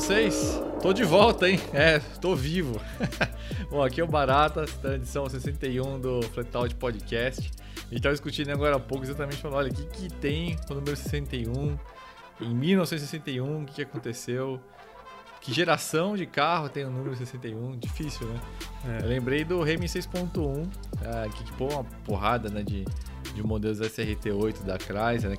vocês? Tô de volta, hein? É, tô vivo. Bom, aqui é o Barata, da edição 61 do Flatout Podcast. A gente tava discutindo agora há pouco exatamente falando, olha, o que, que tem o número 61 em 1961, o que, que aconteceu? Que geração de carro tem o número 61? Difícil, né? É. Eu lembrei do Remy 6.1, é, que tipo uma porrada né, de, de modelos SRT8 da Chrysler, né,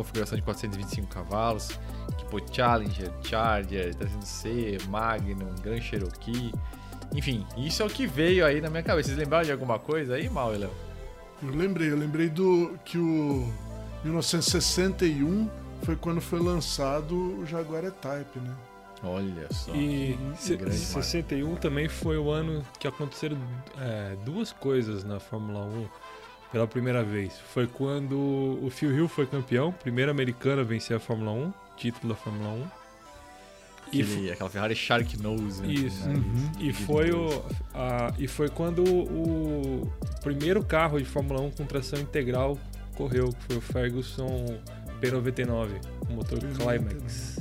configuração de 425 cavalos, tipo Challenger, Charger, 300C, Magnum, Grand Cherokee. Enfim, isso é o que veio aí na minha cabeça. Vocês lembraram de alguma coisa aí, Mal, Léo? Eu lembrei, eu lembrei do que o 1961 foi quando foi lançado o Jaguar E-Type, né? Olha só. E 61 marca. também foi o ano que aconteceram é, duas coisas na Fórmula 1 pela primeira vez. Foi quando o Phil Hill foi campeão, primeiro americano a vencer a Fórmula 1, título da Fórmula 1. Aquele, e aquela Ferrari Shark Nose. Né? Isso. Uhum. E, foi o, a, e foi quando o primeiro carro de Fórmula 1 com tração integral correu, que foi o Ferguson P99, o motor Climax.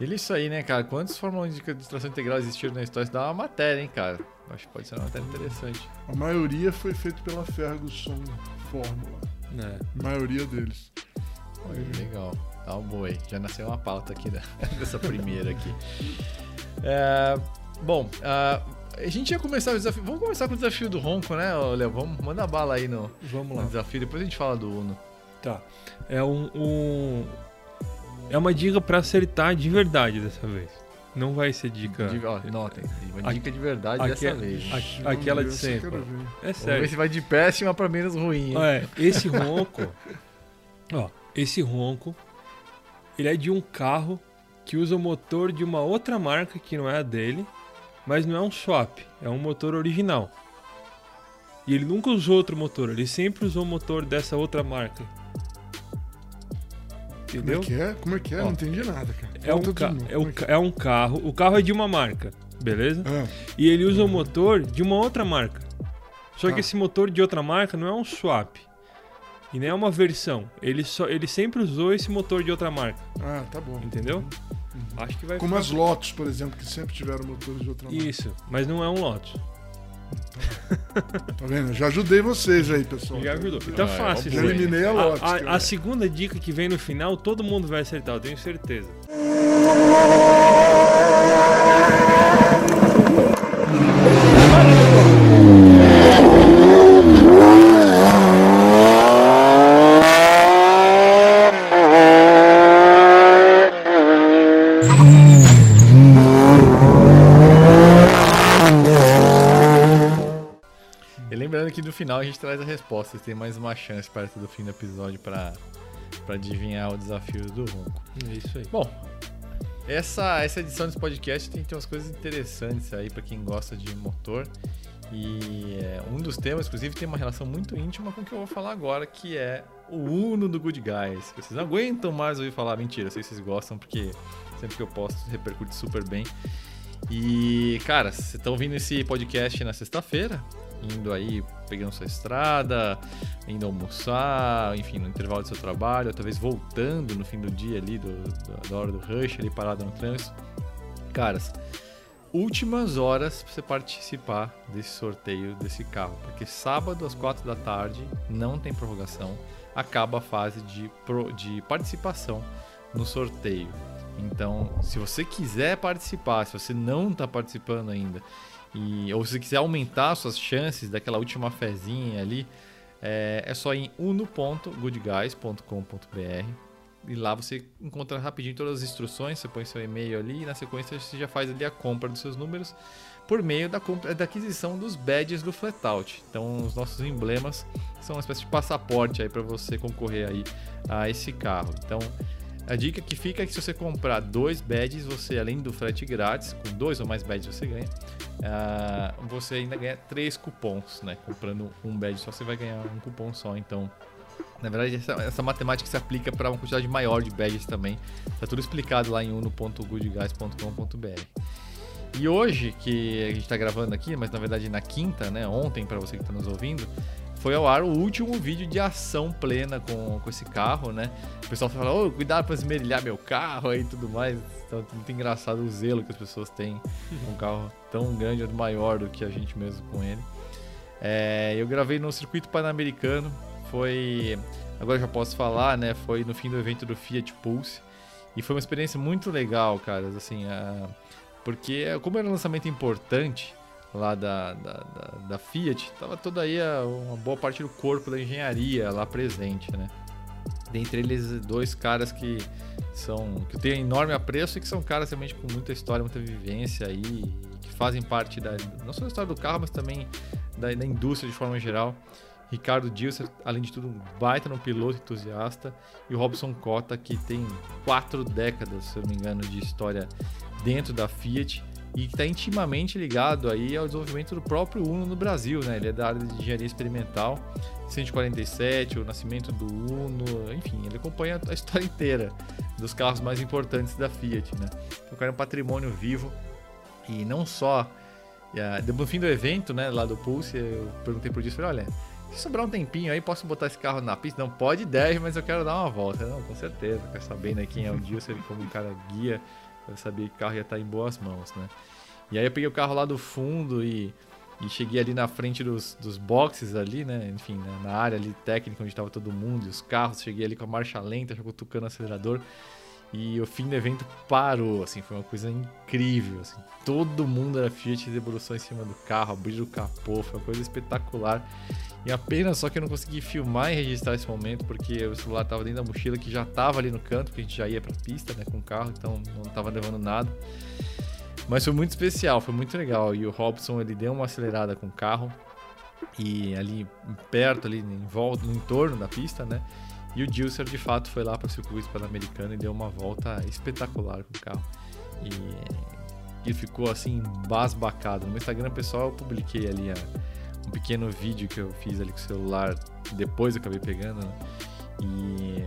Ele isso aí, né, cara? Quantos Fórmula 1 de tração integral existiram na história? Isso dá uma matéria, hein, cara? Acho que pode ser uma matéria interessante. A maioria foi feito pela Ferguson Fórmula. É. A maioria deles. Olha, legal. Tá um boi. Já nasceu uma pauta aqui da, dessa primeira aqui. É, bom, uh, a gente ia começar o desafio. Vamos começar com o desafio do Ronco, né, Léo? Vamos mandar bala aí no, Vamos lá. no desafio. Depois a gente fala do Uno. Tá. É um, um... É uma dica para acertar de verdade dessa vez. Não vai ser dica. De, ó, notem, uma dica de verdade dessa aqu vez. aquela de sempre. É sério. Vamos ver se vai de péssima para menos ruim. É, esse ronco. ó, esse ronco. Ele é de um carro que usa o motor de uma outra marca que não é a dele, mas não é um swap, é um motor original. E ele nunca usou outro motor, ele sempre usou o motor dessa outra marca. Entendeu? Como é que é? Como é que é? Ó, não entendi nada, cara. É um, ca é, um, é, é um carro. O carro é de uma marca, beleza? Ah. E ele usa o motor de uma outra marca. Só ah. que esse motor de outra marca não é um swap. E nem é uma versão. Ele, só, ele sempre usou esse motor de outra marca. Ah, tá bom. Entendeu? Uhum. Acho que vai Como ficar... as Lotus, por exemplo, que sempre tiveram motores de outra marca. Isso, mas não é um Lotus. Tá vendo? Já ajudei vocês aí, pessoal. Já ajudou. Tá ah, fácil. Já eliminei a Lotus. A, a, a, segunda dica que vem no final, todo mundo vai acertar, eu tenho certeza. que no final a gente traz a resposta. Tem mais uma chance perto do fim do episódio para adivinhar o desafio do Ronco. É isso aí. Bom, essa, essa edição desse podcast tem, tem umas coisas interessantes aí para quem gosta de motor. E é, um dos temas, inclusive, tem uma relação muito íntima com o que eu vou falar agora, que é o Uno do Good Guys. Vocês não aguentam mais ouvir falar, mentira, eu sei que vocês gostam, porque sempre que eu posto repercute super bem. E, cara, vocês estão ouvindo esse podcast na sexta-feira, indo aí, pegando sua estrada, indo almoçar, enfim, no intervalo do seu trabalho, talvez voltando no fim do dia ali, do, do, da hora do rush, ali parado no trânsito. Caras, últimas horas para você participar desse sorteio desse carro, porque sábado às quatro da tarde não tem prorrogação, acaba a fase de, pro, de participação no sorteio. Então, se você quiser participar, se você não está participando ainda e, ou se quiser aumentar suas chances daquela última fezinha ali, é, é só em uno.goodguys.com.br e lá você encontra rapidinho todas as instruções, você põe seu e-mail ali e na sequência você já faz ali a compra dos seus números por meio da, compra, da aquisição dos badges do Flatout. Então os nossos emblemas são uma espécie de passaporte aí para você concorrer aí a esse carro. Então a dica que fica é que se você comprar dois badges, você além do frete grátis, com dois ou mais badges você ganha, uh, você ainda ganha três cupons, né? Comprando um badge só você vai ganhar um cupom só. Então, na verdade, essa, essa matemática se aplica para uma quantidade maior de badges também. Tá tudo explicado lá em uno.goodguys.com.br. E hoje, que a gente está gravando aqui, mas na verdade na quinta, né? Ontem, para você que está nos ouvindo, foi ao ar o último vídeo de ação plena com, com esse carro, né? O pessoal fala, ô, cuidado pra esmerilhar meu carro aí e tudo mais. Então, muito engraçado o zelo que as pessoas têm com um carro tão grande maior do que a gente mesmo com ele. É, eu gravei no circuito pan-americano, foi. Agora já posso falar, né? Foi no fim do evento do Fiat Pulse. E foi uma experiência muito legal, cara. Assim, a... porque como era um lançamento importante lá da, da, da, da Fiat, tava toda aí a, uma boa parte do corpo da engenharia lá presente, né? Dentre eles, dois caras que são que têm enorme apreço e que são caras realmente com muita história, muita vivência aí, que fazem parte da não só da história do carro, mas também da, da indústria de forma geral. Ricardo Dilser, além de tudo, um baita no piloto entusiasta, e o Robson Cota, que tem quatro décadas, se eu não me engano, de história dentro da Fiat e que está intimamente ligado aí ao desenvolvimento do próprio Uno no Brasil, né? Ele é da área de engenharia experimental, 147, o nascimento do Uno, enfim, ele acompanha a história inteira dos carros mais importantes da Fiat, né? Então, o cara é um patrimônio vivo e não só no fim do evento, né, lá do Pulse, eu perguntei pro Dias, olha, se sobrar um tempinho aí, posso botar esse carro na pista? Não, pode 10, mas eu quero dar uma volta. Não, com certeza, quer saber né, quem é o Dilson, como um cara guia, eu sabia que o carro ia estar em boas mãos, né? E aí eu peguei o carro lá do fundo e, e cheguei ali na frente dos, dos boxes ali, né? Enfim, né? na área ali técnica onde estava todo mundo e os carros. Cheguei ali com a marcha lenta, já tocando o acelerador. E o fim do evento parou, assim, foi uma coisa incrível, assim. Todo mundo era Fiat debruçou em cima do carro, abriu o capô, foi uma coisa espetacular. E apenas só que eu não consegui filmar e registrar esse momento, porque o celular estava dentro da mochila que já estava ali no canto, porque a gente já ia pra pista, né, com o carro, então não estava levando nada. Mas foi muito especial, foi muito legal. E o Robson, ele deu uma acelerada com o carro, e ali perto, ali em volta, no entorno da pista, né, e o Dilser, de fato, foi lá para o circuito pan-americano e deu uma volta espetacular com o carro. E ele ficou assim, basbacado. No meu Instagram pessoal eu publiquei ali a, um pequeno vídeo que eu fiz ali com o celular, depois eu acabei pegando, né? E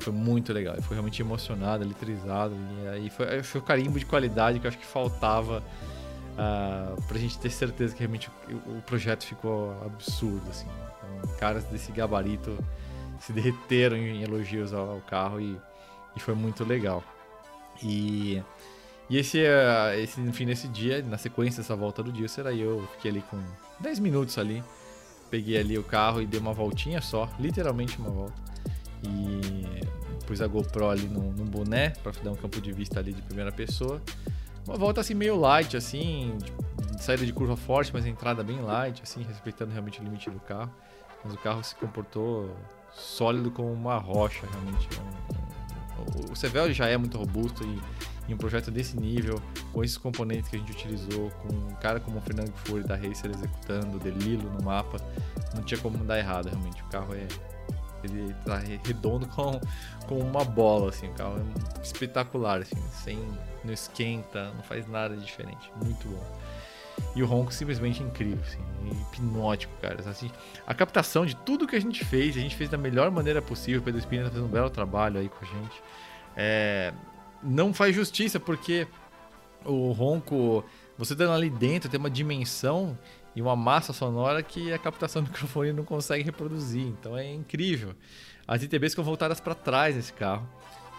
foi muito legal. Foi realmente emocionado, eletrizado. E aí foi, foi o carimbo de qualidade que eu acho que faltava uh, pra gente ter certeza que realmente o, o projeto ficou absurdo, assim. Então, caras desse gabarito se derreteram em elogios ao, ao carro e, e, foi muito legal. E, e esse, eh, esse, enfim, nesse dia, na sequência dessa volta do dia, será eu fiquei ali com 10 minutos ali, peguei ali o carro e dei uma voltinha só, literalmente uma volta. E pus a GoPro ali no, no boné para dar um campo de vista ali de primeira pessoa. Uma volta assim meio light, assim, saída de curva forte, mas entrada bem light, assim, respeitando realmente o limite do carro. Mas o carro se comportou sólido como uma rocha, realmente. O Sevel já é muito robusto e um projeto desse nível, com esses componentes que a gente utilizou, com um cara como o Fernando Fury da Racer executando, Delilo no mapa, não tinha como dar errado, realmente. O carro é ele tá redondo com, com uma bola, assim, o carro é espetacular, assim, sem, não esquenta, não faz nada diferente, muito bom. E o ronco simplesmente incrível, assim, hipnótico, cara. Assim, a captação de tudo que a gente fez, a gente fez da melhor maneira possível. O Pedro Espina tá fazendo um belo trabalho aí com a gente. É, não faz justiça, porque o ronco, você dando ali dentro, tem uma dimensão e uma massa sonora que a captação do microfone não consegue reproduzir. Então é incrível. As ITBs ficam voltadas para trás nesse carro.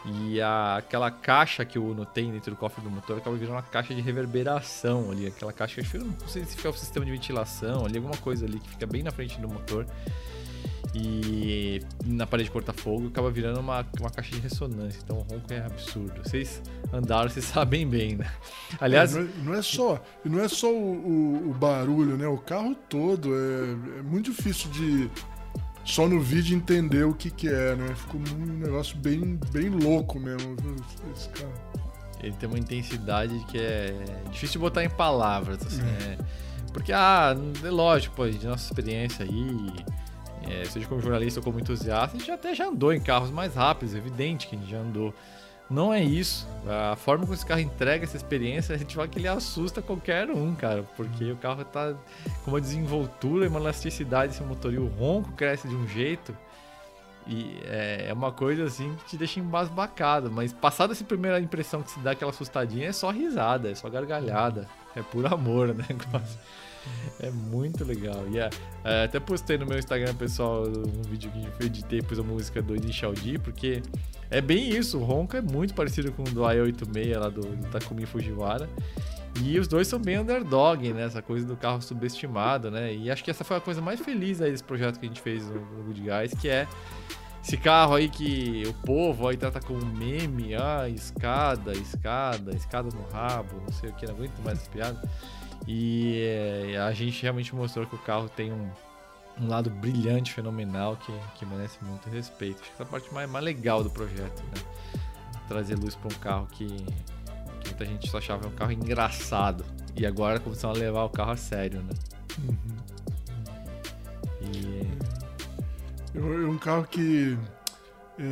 E a, aquela caixa que o Uno tem dentro do cofre do motor acaba virando uma caixa de reverberação ali. Aquela caixa, que não sei se fica o sistema de ventilação ali, alguma coisa ali que fica bem na frente do motor. E na parede corta-fogo acaba virando uma, uma caixa de ressonância. Então o ronco é absurdo. Vocês andaram, vocês sabem bem, né? Aliás. É, não, é, não, é, só, não é só o, o, o, barulho, né? O carro todo. É, é muito difícil de só no vídeo entender o que que é, né? Ficou um negócio bem, bem louco mesmo, esse cara. Ele tem uma intensidade que é difícil de botar em palavras, assim, é. Porque, ah, é lógico, pô, de nossa experiência aí, é, seja como jornalista ou como entusiasta, a gente até já andou em carros mais rápidos, é evidente que a gente já andou não é isso. A forma como esse carro entrega essa experiência, a gente fala que ele assusta qualquer um, cara. Porque o carro tá com uma desenvoltura e uma elasticidade esse motor. E o ronco cresce de um jeito. E é, é uma coisa assim que te deixa embasbacado. Mas passada essa primeira impressão que se dá aquela assustadinha, é só risada, é só gargalhada. é por amor o negócio. É muito legal. E é, é, até postei no meu Instagram, pessoal, um vídeo que eu editei, pus a música do Initial D, porque é bem isso. O ronco é muito parecido com o do i86 lá do, do Takumi Fujiwara. E os dois são bem underdog, né? Essa coisa do carro subestimado, né? E acho que essa foi a coisa mais feliz aí desse projeto que a gente fez no, no Good Guys, que é esse carro aí que o povo aí trata como meme, ah, escada, escada, escada no rabo, não sei o que, não aguento mais essa piada. E é, a gente realmente mostrou que o carro tem um, um lado brilhante, fenomenal, que, que merece muito respeito. Acho que essa é a parte mais, mais legal do projeto, né? Trazer luz para um carro que, que muita gente só achava um carro engraçado. E agora começaram a levar o carro a sério, né? Uhum. E... É um carro que é,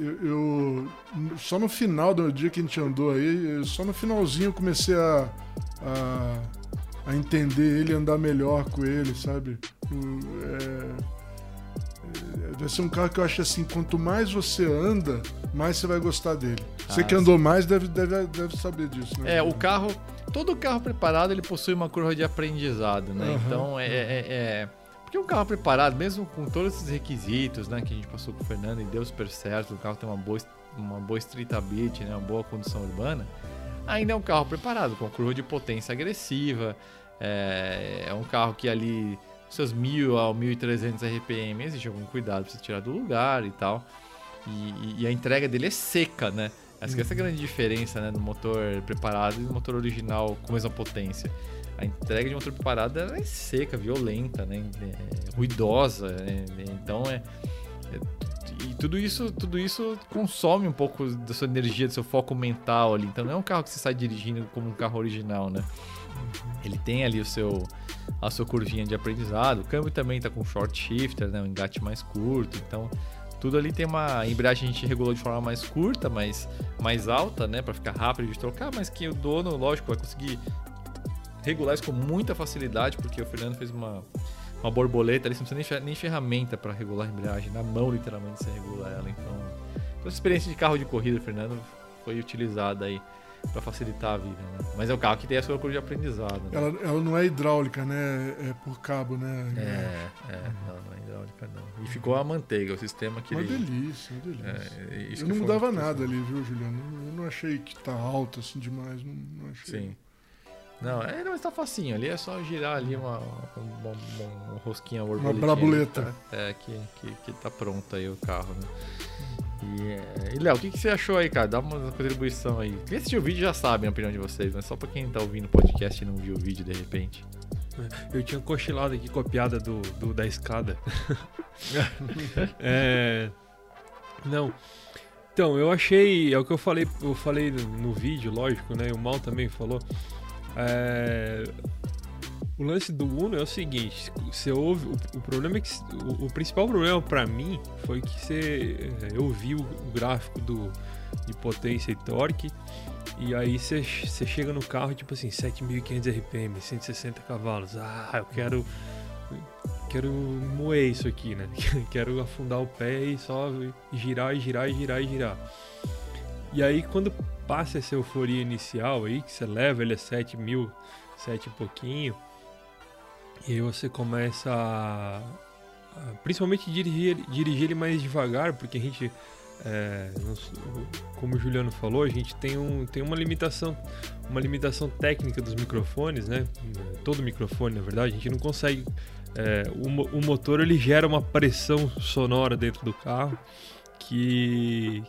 eu, eu, só no final do dia que a gente andou aí, só no finalzinho eu comecei a, a, a entender ele, andar melhor com ele, sabe? É, é, vai ser um carro que eu acho assim, quanto mais você anda, mais você vai gostar dele. Você ah, que andou sim. mais deve, deve, deve saber disso, né? É, o carro, todo carro preparado ele possui uma curva de aprendizado, né? Uhum. Então é, é, é porque um carro preparado, mesmo com todos esses requisitos, né, que a gente passou com o Fernando e deu super certo, o carro tem uma boa, uma boa streetability, né, uma boa condução urbana, ainda é um carro preparado, com curva de potência agressiva, é, é um carro que ali, seus 1000 a 1300 RPM, existe algum cuidado para você tirar do lugar e tal, e, e, a entrega dele é seca, né, essa, essa é a grande diferença, né, do motor preparado e do motor original com mesma potência a entrega de motor preparado é seca, violenta, né? É, ruidosa. Né? Então é, é, e tudo isso, tudo isso consome um pouco da sua energia, do seu foco mental ali. Então não é um carro que você sai dirigindo como um carro original, né? Ele tem ali o seu a sua curvinha de aprendizado. O câmbio também está com short shifter, né? Um engate mais curto. Então tudo ali tem uma embreagem a gente regulou de forma mais curta, mais mais alta, né, para ficar rápido de trocar, mas que o dono, lógico, vai conseguir regular isso com muita facilidade, porque o Fernando fez uma, uma borboleta ali, você não precisa nem, ferramenta para regular a embreagem, na mão literalmente você regula ela. Então, toda essa experiência de carro de corrida, Fernando, foi utilizada aí para facilitar a vida, né? Mas é o carro que tem a sua curva de aprendizado. Né? Ela, ela não é hidráulica, né? É por cabo, né? É, é, não, não é hidráulica não. E ficou a manteiga, o sistema que uma ele... delícia, uma delícia. É, eu não mudava nada ali, viu, Juliano? Eu não achei que tá alto assim demais, não, não achei. Sim. Não, é, não está facinho. Ali é só girar ali uma, uma, uma, uma rosquinha Uma brabuleta. Tá, é, que, que, que tá pronto aí o carro, né? E, é, e Léo, o que, que você achou aí, cara? Dá uma contribuição aí. Quem assistiu o vídeo já sabe a opinião de vocês, mas só pra quem tá ouvindo o podcast e não viu o vídeo de repente. Eu tinha cochilado aqui com a piada do, do da escada. é... Não. Então, eu achei. É o que eu falei, eu falei no, no vídeo, lógico, né? O Mal também falou. É... O lance do Uno é o seguinte: você ouve. O, o problema é que. O, o principal problema para mim foi que você. É, eu vi o, gráfico do, de potência e torque. E aí você, você chega no carro, tipo assim, 7.500 RPM, 160 cavalos. Ah, eu quero. Quero moer isso aqui, né? quero afundar o pé e só girar e girar e girar e girar. E aí quando passa essa euforia inicial aí, que você leva ele a 7 mil, 7 e pouquinho, e aí você começa a, a principalmente dirigir, dirigir ele mais devagar, porque a gente, é, como o Juliano falou, a gente tem, um, tem uma limitação, uma limitação técnica dos microfones, né? Todo microfone, na verdade, a gente não consegue. É, o, o motor ele gera uma pressão sonora dentro do carro que,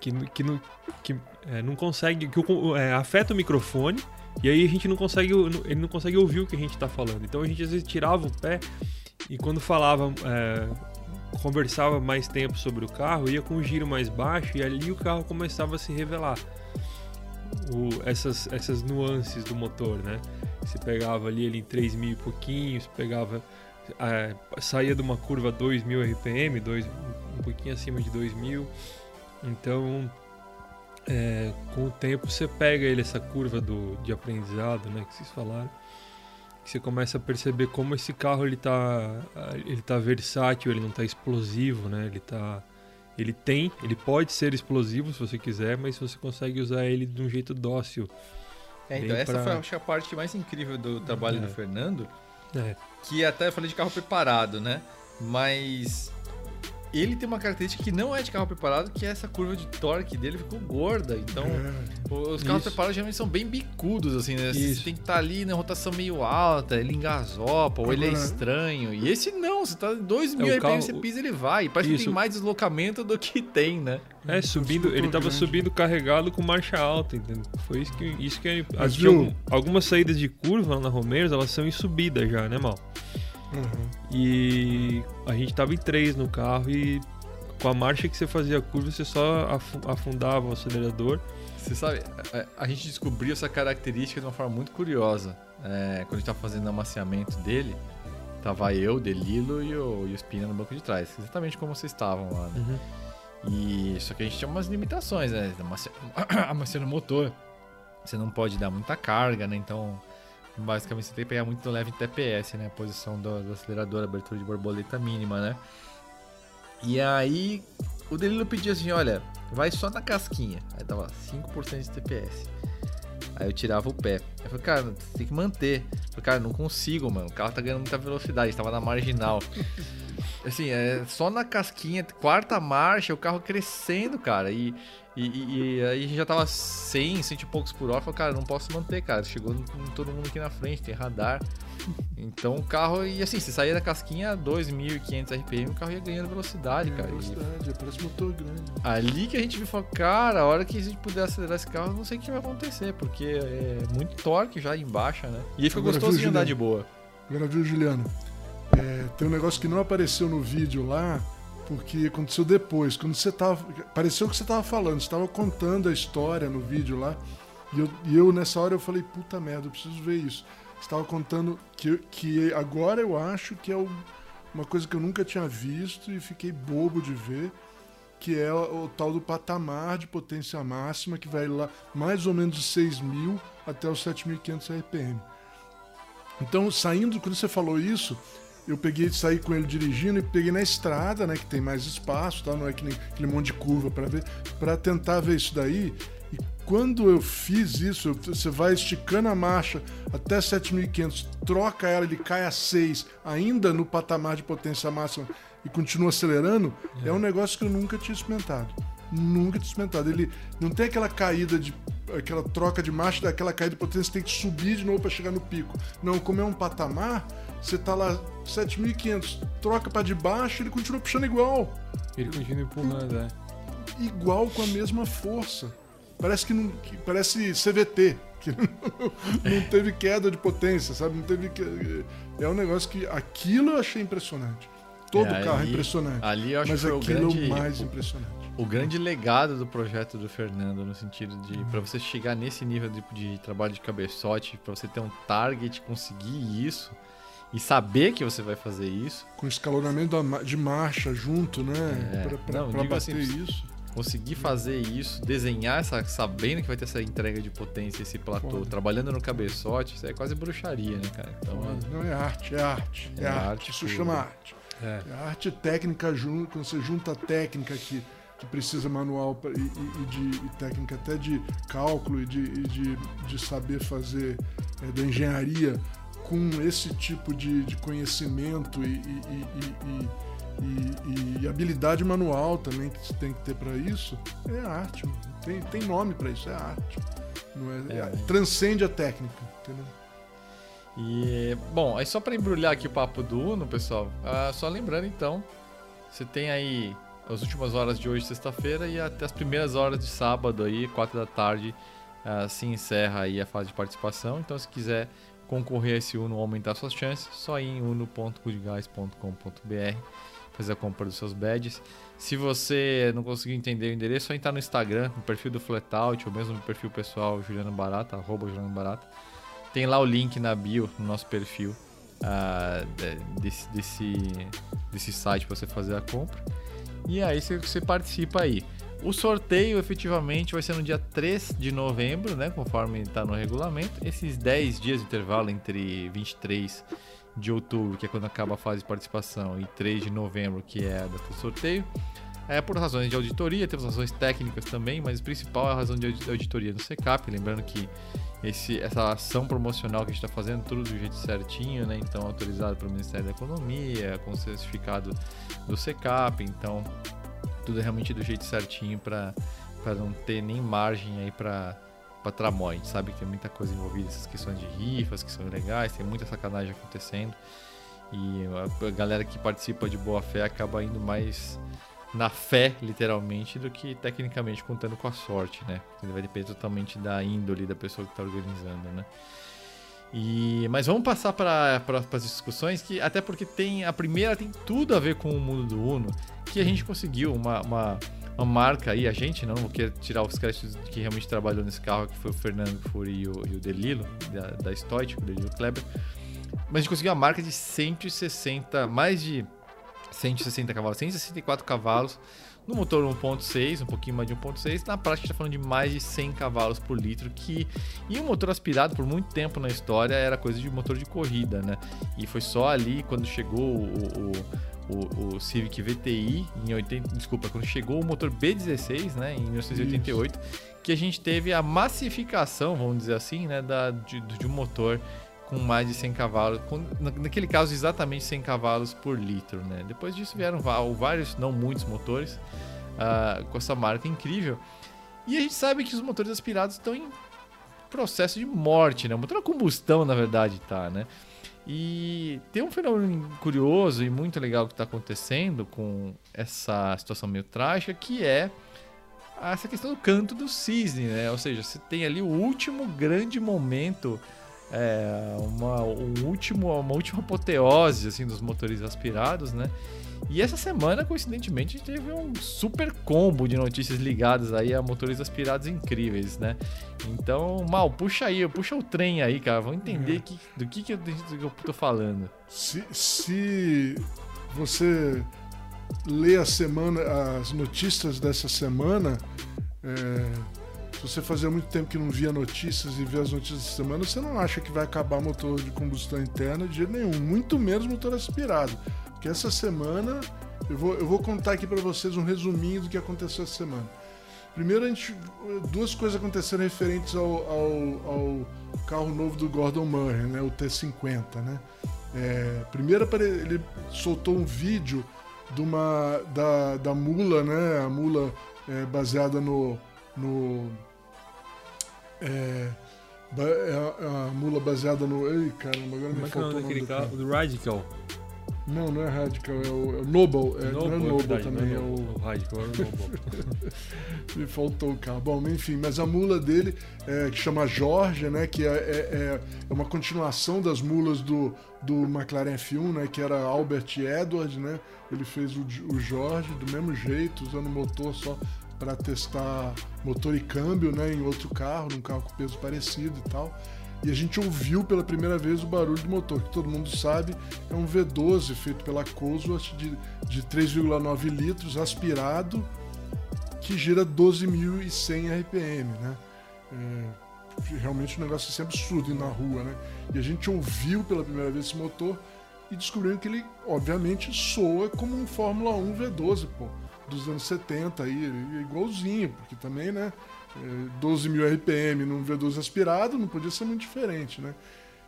que, que, não, que é, não consegue. que é, afeta o microfone. E aí a gente não consegue. Ele não consegue ouvir o que a gente está falando. Então a gente às vezes tirava o pé e quando falava. É, conversava mais tempo sobre o carro, ia com o giro mais baixo e ali o carro começava a se revelar. O, essas, essas nuances do motor, né? Você pegava ali ele em 3 mil e pouquinhos, pegava. É, saía de uma curva 2 mil RPM, dois, um pouquinho acima de 2 mil então, é, com o tempo você pega ele essa curva do, de aprendizado, né, que vocês falaram, que você começa a perceber como esse carro ele tá, ele tá versátil, ele não tá explosivo, né, ele tá, ele tem, ele pode ser explosivo se você quiser, mas você consegue usar ele de um jeito dócil É, então, essa pra- foi acho a parte mais incrível do trabalho É. do Fernando. É. Que até eu falei de carro preparado, né? Mas ele tem uma característica que não é de carro preparado, que é essa curva de torque dele ficou gorda. Então, É. os carros Isso. preparados geralmente são bem bicudos, assim, né? Você tem que estar ali na rotação meio alta, ele engasopa, ou ele é estranho. E esse não, você tá em 2 mil É, RPM, carro- você pisa ele vai. E parece que Isso. tem mais deslocamento do que tem, né? É, subindo, ele tava grande. subindo carregado com marcha alta, entendeu? Foi isso que, isso que viu? algum- algumas saídas de curva lá na Romeiros, elas são em subida já, né, mal? Uhum. E a gente tava em três no carro e com a marcha que você fazia a curva, você só afu- afundava o acelerador. Você sabe, a, a gente descobriu essa característica de uma forma muito curiosa. É, quando a gente tava fazendo o amaciamento dele, tava eu, Delilo e o, e o Spina no banco de trás. Exatamente como vocês estavam lá, né? E só que a gente tinha umas limitações, né? Amacia- Amaciando o motor. Você não pode dar muita carga, né? Então, basicamente você tem que pegar muito leve em TPS, né? A posição do, do acelerador, abertura de borboleta mínima, né? E aí, o Delilo pediu assim: olha, vai só na casquinha. Aí tava 5% de TPS. Aí eu tirava o pé. Eu falei, cara, você tem que manter. Eu falei, cara, não consigo, mano. O carro tá ganhando muita velocidade, tava na marginal. Assim, é só na casquinha, quarta marcha, o carro crescendo, cara. E, e, e- e aí a gente já tava 100, 100 e poucos por hora. Falei, cara, não posso manter, cara. Chegou todo mundo aqui na frente, tem radar. Então o carro, e assim, você saía da casquinha a 2.500 RPM, o carro ia ganhando velocidade, cara. E Velocidade, parece motor grande. ali que a gente viu, falou, cara, a hora que a gente puder acelerar esse carro, eu não sei o que vai acontecer, porque é muito torque já em baixa, né? E aí fica Agora, gostoso de andar de boa. Agora viu, Juliano? É, tem um negócio que não apareceu no vídeo lá, porque aconteceu depois. Quando você tava. Pareceu que você tava falando, você tava contando a história no vídeo lá. E eu, e eu, nessa hora eu falei, puta merda, eu preciso ver isso. Você tava contando que, que agora eu acho que é uma coisa que eu nunca tinha visto e fiquei bobo de ver. Que é o, tal do patamar de potência máxima, que vai lá mais ou menos de 6.000 até os 7.500 RPM. Então, saindo, quando você falou isso, eu peguei, saí com ele dirigindo e peguei na estrada, né, que tem mais espaço, tá? não é que nem aquele monte de curva para ver, para tentar ver isso daí. E quando eu fiz isso, você vai esticando a marcha até 7500, troca ela, ele cai a 6, ainda no patamar de potência máxima e continua acelerando, é, um negócio que eu nunca tinha experimentado. Nunca tinha experimentado. Ele não tem aquela caída de aquela troca de marcha, daquela caída de potência, você tem que subir de novo para chegar no pico. Não, como é um patamar, você tá lá 7500, troca para de baixo, ele continua puxando igual, Ele continua empurrando, é. igual com a mesma força. Parece que não, que- parece CVT, que não, não teve queda de potência, sabe? Não teve que- é um negócio que aquilo eu achei impressionante. Todo É, carro é ali- impressionante. Ali eu acho Mas que foi o aquilo grande, é o mais o, impressionante. O grande legado do projeto do Fernando, no sentido de, pra você chegar nesse nível de, de trabalho de cabeçote, pra você ter um target, conseguir isso e saber que você vai fazer isso, Com escalonamento de marcha junto, né? É, Pra, pra, não, pra digo bater assim, isso. conseguir fazer isso, desenhar essa, sabendo que vai ter essa entrega de potência, esse platô, Foda. trabalhando no cabeçote, isso é quase bruxaria, né, cara? Então, é- Não é arte, é arte. É, É arte. arte Isso pura. chama arte. É. É arte técnica junto, quando você junta a técnica que, que precisa manual pra- e, e- e de e técnica até de cálculo e de, de, de saber fazer é, da engenharia com esse tipo de, de conhecimento e, e- habilidade manual também que você tem que ter para isso, é arte. mano. Tem, tem nome para isso, é arte. Não é, É, é- transcende a técnica, entendeu? E, bom, aí só pra embrulhar aqui o papo do Uno, pessoal, ah, só lembrando então, você tem aí as últimas horas de hoje, sexta-feira, e até as primeiras horas de sábado aí, quatro da tarde, ah, se encerra aí a fase de participação. Então, se quiser concorrer a esse Uno ou aumentar suas chances, só ir em uno.goodguys.com.br fazer a compra dos seus badges. Se você não conseguiu entender o endereço, só entrar no Instagram, no perfil do Flatout, ou mesmo no perfil pessoal Juliano Barata, arroba Juliano Barata. Tem lá o link na bio, no nosso perfil, de- desse, desse, desse site para você fazer a compra. E aí você, você participa aí. O sorteio efetivamente vai ser no dia 3 de novembro, né? Conforme está no regulamento. Esses 10 dias de intervalo entre 23 de outubro, que é quando acaba a fase de participação, e 3 de novembro, que é a data do sorteio. É por razões de auditoria, temos razões técnicas também, mas o principal é a razão de auditoria do SECAP. Lembrando que esse, essa ação promocional que a gente está fazendo, tudo do jeito certinho, né? Então, autorizado pelo Ministério da Economia, com certificado do SECAP, então, tudo é realmente do jeito certinho para não ter nem margem aí para para tramói. A gente sabe que tem muita coisa envolvida, essas questões de rifas que são legais, tem muita sacanagem acontecendo. E a galera que participa de boa fé acaba indo mais na fé, literalmente, do que tecnicamente contando com a sorte, né? Vai depender totalmente da índole da pessoa que está organizando, né? E, mas vamos passar para as discussões, que até porque tem a primeira tem tudo a ver com o mundo do Uno, que a gente conseguiu uma, uma, uma marca aí, a gente não, vou querer tirar os créditos que realmente trabalhou nesse carro, que foi o Fernando Furi e o, e o Delilo, da, da Stoit, o Delilo Kleber. Mas a gente conseguiu a marca de 160, mais de 160 cavalos, 164 cavalos no motor 1.6, um pouquinho mais de 1.6, na prática está falando de mais de 100 cavalos por litro, que e um motor aspirado por muito tempo na história era coisa de motor de corrida, né? E foi só ali quando chegou o, o, o, o Civic VTI em 80, desculpa, quando chegou o motor B16, né, em 1988, Isso. que a gente teve a massificação, vamos dizer assim, né, da, de, de um motor com mais de 100 cavalos, com, naquele caso exatamente 100 cavalos por litro, né? Depois disso vieram vários, não muitos motores uh, com essa marca incrível. E a gente sabe que os motores aspirados estão em processo de morte, né? O motor a combustão, na verdade, tá, né? E tem um fenômeno curioso e muito legal que está acontecendo com essa situação meio trágica, que é essa questão do canto do cisne, né? Ou seja, você tem ali o último grande momento é, uma, um último, uma última apoteose assim, dos motores aspirados, né? E essa semana, coincidentemente, teve um super combo de notícias ligadas aí a motores aspirados incríveis, né? Então, Mal, puxa aí, puxa o trem aí, cara. Vamos entender é. que, do que, que, eu, do que eu tô falando. Se, se você lê a semana, as notícias dessa semana, é, se você fazia muito tempo que não via notícias e vê as notícias da semana, você não acha que vai acabar motor de combustão interna de jeito nenhum, muito menos motor aspirado. Porque essa semana, eu vou, eu vou contar aqui para vocês um resuminho do que aconteceu essa semana. Primeiro, a gente, duas coisas aconteceram referentes ao, ao, ao carro novo do Gordon Murray, né, o T50. Né? É, primeiro, ele soltou um vídeo de uma, da, da mula, né, a mula é, baseada no, no é, é, a, a, mula baseada no. Ei, caramba, agora Como me é faltou o nome do carro. Do Radical. Não, não é Radical, é o, é o Noble. É, Noble, não é Noble verdade, também, é, o... o Radical, é o Noble. me faltou o carro. Bom, enfim, mas a mula dele, é, que chama Jorge, né, que é, é, é, uma continuação das mulas do, do McLaren F1, né, que era Albert Edward, né, ele fez o, o Jorge do mesmo jeito, usando motor só para testar motor e câmbio né, em outro carro, num carro com peso parecido e tal. E a gente ouviu pela primeira vez o barulho do motor, que todo mundo sabe é um V12 feito pela Cosworth de, de 3,9 litros, aspirado, que gira 12.100 RPM. Né? É, realmente um negócio assim absurdo na rua. Né? E a gente ouviu pela primeira vez esse motor e descobriu que ele, obviamente, soa como um Fórmula 1 V12, pô dos anos 70 aí, igualzinho, porque também, né? 12 é, mil RPM num V12 aspirado não podia ser muito diferente, né?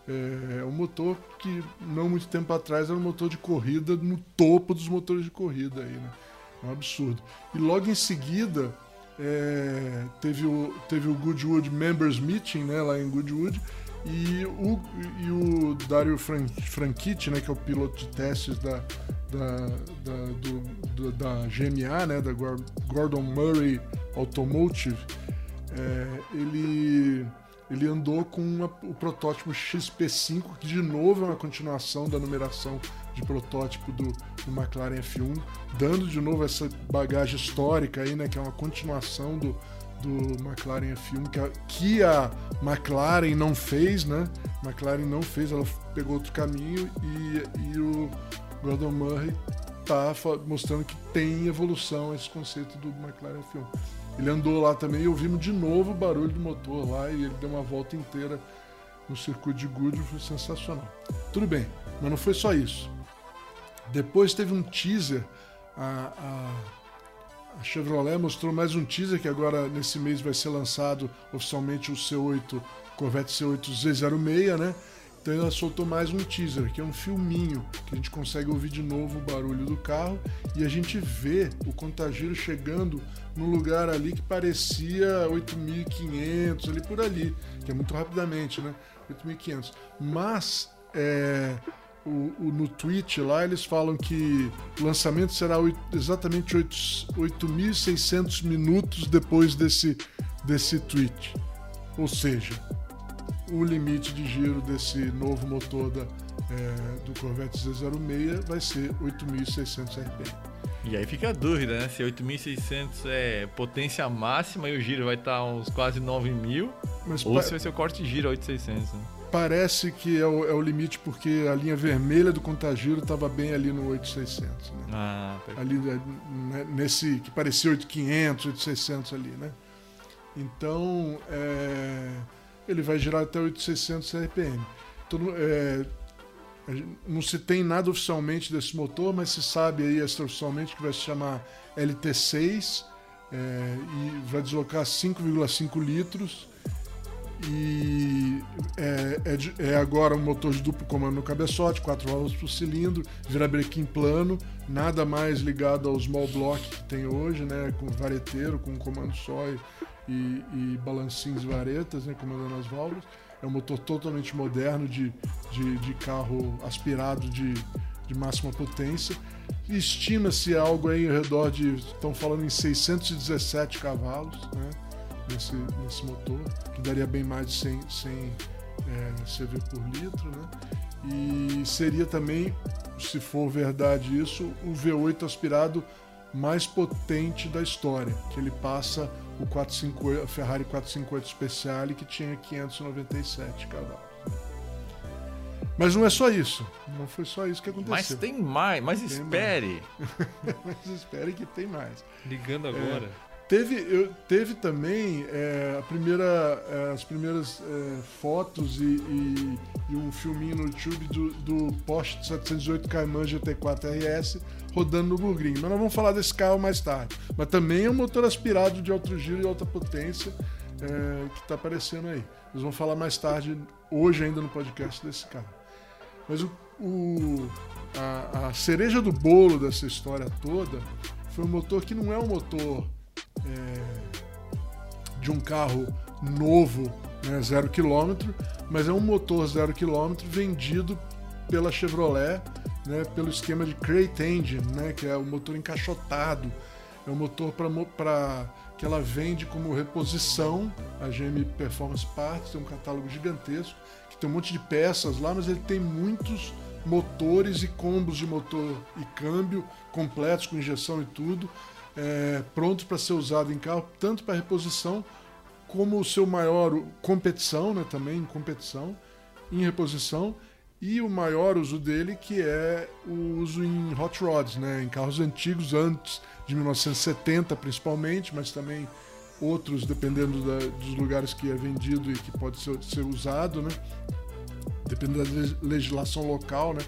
É, é um motor que não muito tempo atrás era um motor de corrida no topo dos motores de corrida aí, né? É um absurdo. E logo em seguida é, teve, o, teve o Goodwood Members Meeting, né? Lá em Goodwood. E o, e o Dario Fran, Franchitti, né, que é o piloto de testes da, da, da, do, do, da GMA, né, da Gordon Murray Automotive, é, ele, ele andou com uma, o protótipo XP5, que de novo é uma continuação da numeração de protótipo do, do McLaren F1, dando de novo essa bagagem histórica aí, né, que é uma continuação do, do McLaren F1 que a, que a McLaren não fez, né? McLaren não fez, ela pegou outro caminho e, e o Gordon Murray tá mostrando que tem evolução esse conceito do McLaren F1. Ele andou lá também e ouvimos de novo o barulho do motor lá e ele deu uma volta inteira no circuito de Goodwood, foi sensacional. Tudo bem, mas não foi só isso. Depois teve um teaser, a, a a Chevrolet mostrou mais um teaser que agora nesse mês vai ser lançado oficialmente o C8 Corvette C8 Z06, né? Então ela soltou mais um teaser, que é um filminho, que a gente consegue ouvir de novo o barulho do carro e a gente vê o contagiro chegando num lugar ali que parecia 8.500, ali por ali, que é muito rapidamente, né? 8.500. Mas é, o, o, no tweet lá eles falam que o lançamento será 8, exatamente 8.600 minutos depois desse, desse tweet. Ou seja, o limite de giro desse novo motor da, é, do Corvette Z06 vai ser 8.600 RPM. E aí fica a dúvida, né? Se 8.600 é potência máxima e o giro vai estar uns quase 9.000, ou se vai ser o corte de giro 8.600, né? Parece que é o, é o, limite porque a linha vermelha do contagiro estava bem ali no 8600, né? Ah, ali né, nesse que parecia 8500, 8600 ali, né? Então, é, ele vai girar até 8600 RPM. Então, é, não se tem nada oficialmente desse motor, mas se sabe aí extraoficialmente que vai se chamar LT6 é, e vai deslocar 5,5 litros e é, é, é, agora um motor de duplo comando no cabeçote, 4 válvulas por cilindro, virabrequim plano, nada mais ligado ao small block que tem hoje, né, com vareteiro, com comando só e, e, e balancinhos e varetas, né, comandando as válvulas. É um motor totalmente moderno de, de, de carro aspirado de, de máxima potência. Estima-se algo aí ao redor de, estão falando em 617 cavalos, né? nesse, nesse motor, que daria bem mais de 100, 100 é, CV por litro, né? E seria também, se for verdade isso, o V8 aspirado mais potente da história, que ele passa o 458, a Ferrari 458 Speciale, que tinha 597 cavalos. Mas não é só isso. Não foi só isso que aconteceu. Mas tem mais, mas tem espere. Mais. mas espere que tem mais. Ligando agora. É, Teve, eu, teve também é, a primeira, é, as primeiras é, fotos e, e, e, um filminho no YouTube do, do Porsche 708 Cayman GT4 RS rodando no Burgring. Mas nós vamos falar desse carro mais tarde. Mas também é um motor aspirado de alto giro e alta potência é, que está aparecendo aí. Nós vamos falar mais tarde, hoje ainda no podcast desse carro. Mas o, o a, a cereja do bolo dessa história toda foi um motor que não é um motor é, de um carro novo, né, zero quilômetro, mas é um motor zero quilômetro vendido pela Chevrolet, né, pelo esquema de Crate Engine, né, que é o motor encaixotado, é um motor para que ela vende como reposição, a GM Performance Parts, tem um catálogo gigantesco, que tem um monte de peças lá, mas ele tem muitos motores e combos de motor e câmbio completos com injeção e tudo é, pronto para ser usado em carro, tanto para reposição como o seu maior competição, né, também em competição, em reposição, e o maior uso dele que é o uso em hot rods, né, em carros antigos antes de 1970 principalmente, mas também outros dependendo da, dos lugares que é vendido e que pode ser, ser usado, né, dependendo da legislação local, né,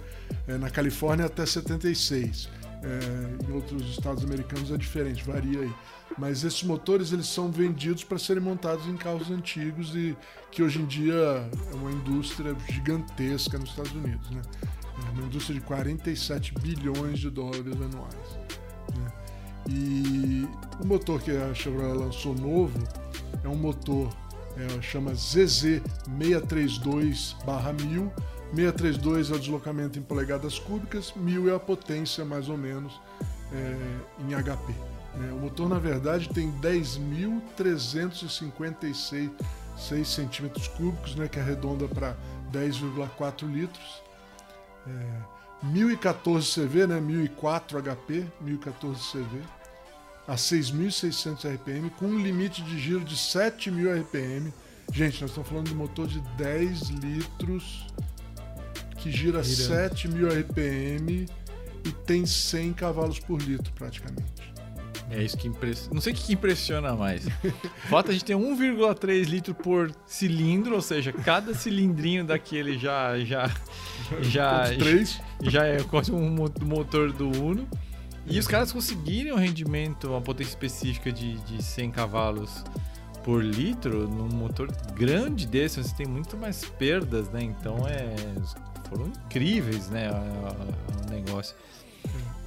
é, na Califórnia até 76. É, em outros estados americanos é diferente, varia aí. Mas esses motores eles são vendidos para serem montados em carros antigos e que hoje em dia é uma indústria gigantesca nos Estados Unidos, né? É uma indústria de 47 bilhões de dólares anuais. Né? E o motor que a Chevrolet lançou novo é um motor é, chama ZZ632/1000 632 é o deslocamento em polegadas cúbicas, 1000 é a potência mais ou menos é, em HP. Né? O motor, na verdade, tem 10.356 centímetros cúbicos, né, que arredonda para 10,4 litros. É, 1014 CV, né, 1004 HP, 1014 CV, a 6.600 RPM, com um limite de giro de 7.000 RPM. Gente, nós estamos falando de motor de 10 litros que gira Girando. 7 mil RPM e tem 100 cavalos por litro praticamente. É isso que impressiona. Não sei o que impressiona mais. Falta a gente tem 1,3 litro por cilindro, ou seja, cada cilindrinho daquele já já já já é quase um motor do Uno. E os caras conseguirem um rendimento, uma potência específica de, de 100 cavalos por litro num motor grande desse, você tem muito mais perdas, né? Então é foram incríveis, né? O negócio.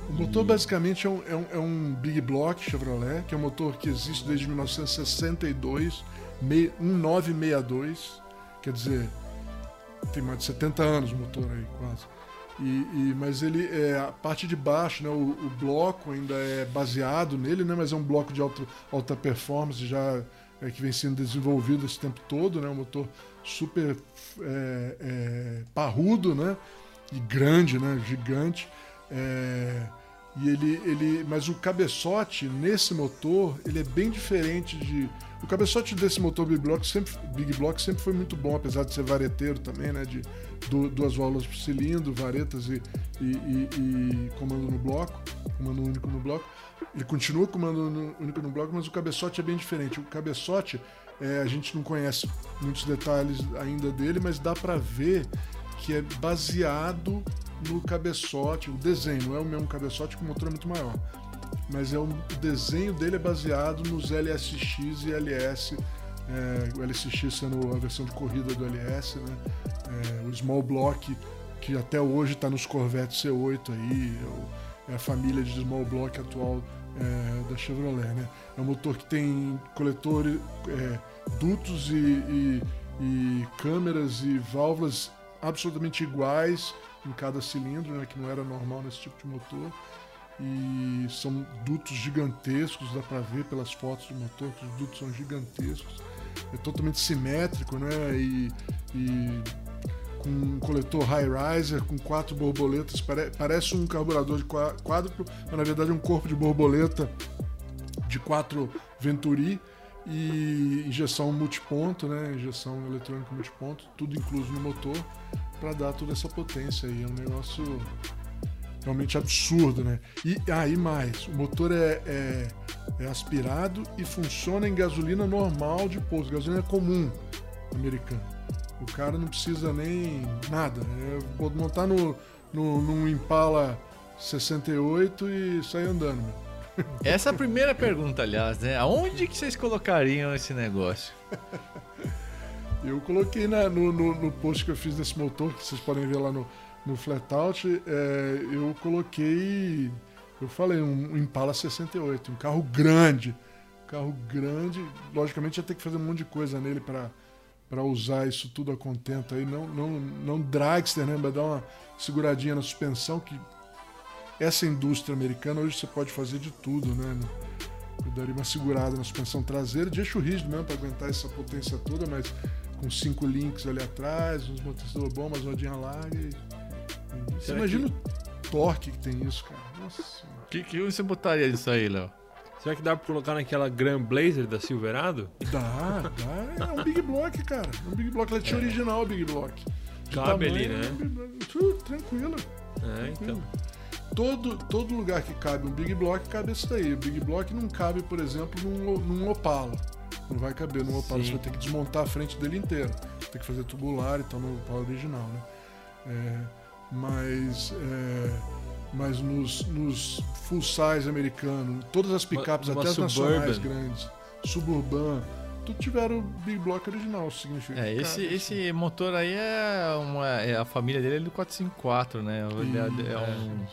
O motor basicamente é um, é, um, é um, Big Block Chevrolet, que é um motor que existe desde 1962, 1962, quer dizer, tem mais de 70 anos o motor aí, quase. E, e, mas ele é a parte de baixo, né, o, o, bloco ainda é baseado nele, né, mas é um bloco de alta, alta performance já é, que vem sendo desenvolvido esse tempo todo, né, um motor super é, é, parrudo, né, e grande, né, gigante. É, e ele, ele, mas o cabeçote nesse motor ele é bem diferente de o cabeçote desse motor Big Block sempre, Big Block sempre foi muito bom, apesar de ser vareteiro também, né? De duas válvulas por cilindro, varetas e, e, e, e, comando no bloco, comando único no bloco. Ele continua comando no, único no bloco, mas o cabeçote é bem diferente. O cabeçote, é, a gente não conhece muitos detalhes ainda dele, mas dá para ver que é baseado no cabeçote, o desenho, não é o mesmo cabeçote, que o motor é muito maior mas é o desenho dele é baseado nos LSX e LS, é, o LSX sendo a versão de corrida do LS, né? É, o Small Block, que até hoje está nos Corvette C8 aí, é, é, a família de Small Block atual é, da Chevrolet, né? É um motor que tem coletor, é, dutos e, e, e câmeras e válvulas absolutamente iguais em cada cilindro, né, que não era normal nesse tipo de motor e são dutos gigantescos, dá para ver pelas fotos do motor que os dutos são gigantescos. É totalmente simétrico, né? E, e com um coletor high riser com quatro borboletas, pare, parece um carburador de quádruplo, mas na verdade é um corpo de borboleta de quatro Venturi e injeção multiponto, né? Injeção eletrônica multiponto, tudo incluso no motor para dar toda essa potência aí. É um negócio realmente absurdo, né? E aí ah, mais, o motor é, é, é, aspirado e funciona em gasolina normal de posto, gasolina comum americana. O cara não precisa nem nada. É, montar no, no, num Impala 68 e sair andando. Essa é a primeira pergunta, aliás, né? Aonde que vocês colocariam esse negócio? Eu coloquei na, no, no, no post que eu fiz desse motor, que vocês podem ver lá no, no Flatout, é, eu coloquei, eu falei, um Impala 68, um carro grande. Um carro grande, logicamente ia ter que fazer um monte de coisa nele para para usar isso tudo a contento aí, não, não, não dragster, né? Mas dar uma seguradinha na suspensão, que essa indústria americana hoje você pode fazer de tudo, né? Eu daria uma segurada na suspensão traseira, de eixo rígido mesmo, para aguentar essa potência toda, mas com cinco links ali atrás, uns motores bom, umas rodinhas largas e você imagina que... o torque que tem isso, cara. Nossa. O que, que você botaria disso aí, Léo? Será que dá pra colocar naquela Grand Blazer da Silverado? Dá, dá. É um Big Block, cara. É um Big Block. Ela tinha é. original Big Block. De Cabe tamanho, ali, né? tranquilo. tranquilo. É, então. Todo, todo lugar que cabe um Big Block, cabe isso daí. O Big Block não cabe, por exemplo, num, num Opala. Não vai caber no Opala. Sim. Você vai ter que desmontar a frente dele inteira. Tem que fazer tubular e tal no Opala original, né? É mas, é, mas nos, nos full size americanos, todas as picapes, até as nacionais grandes, suburban, tudo tiveram Big Block original, significa. É, esse, cara, esse assim. motor aí é, uma, é a família dele é do 454, né? E, é, é, um,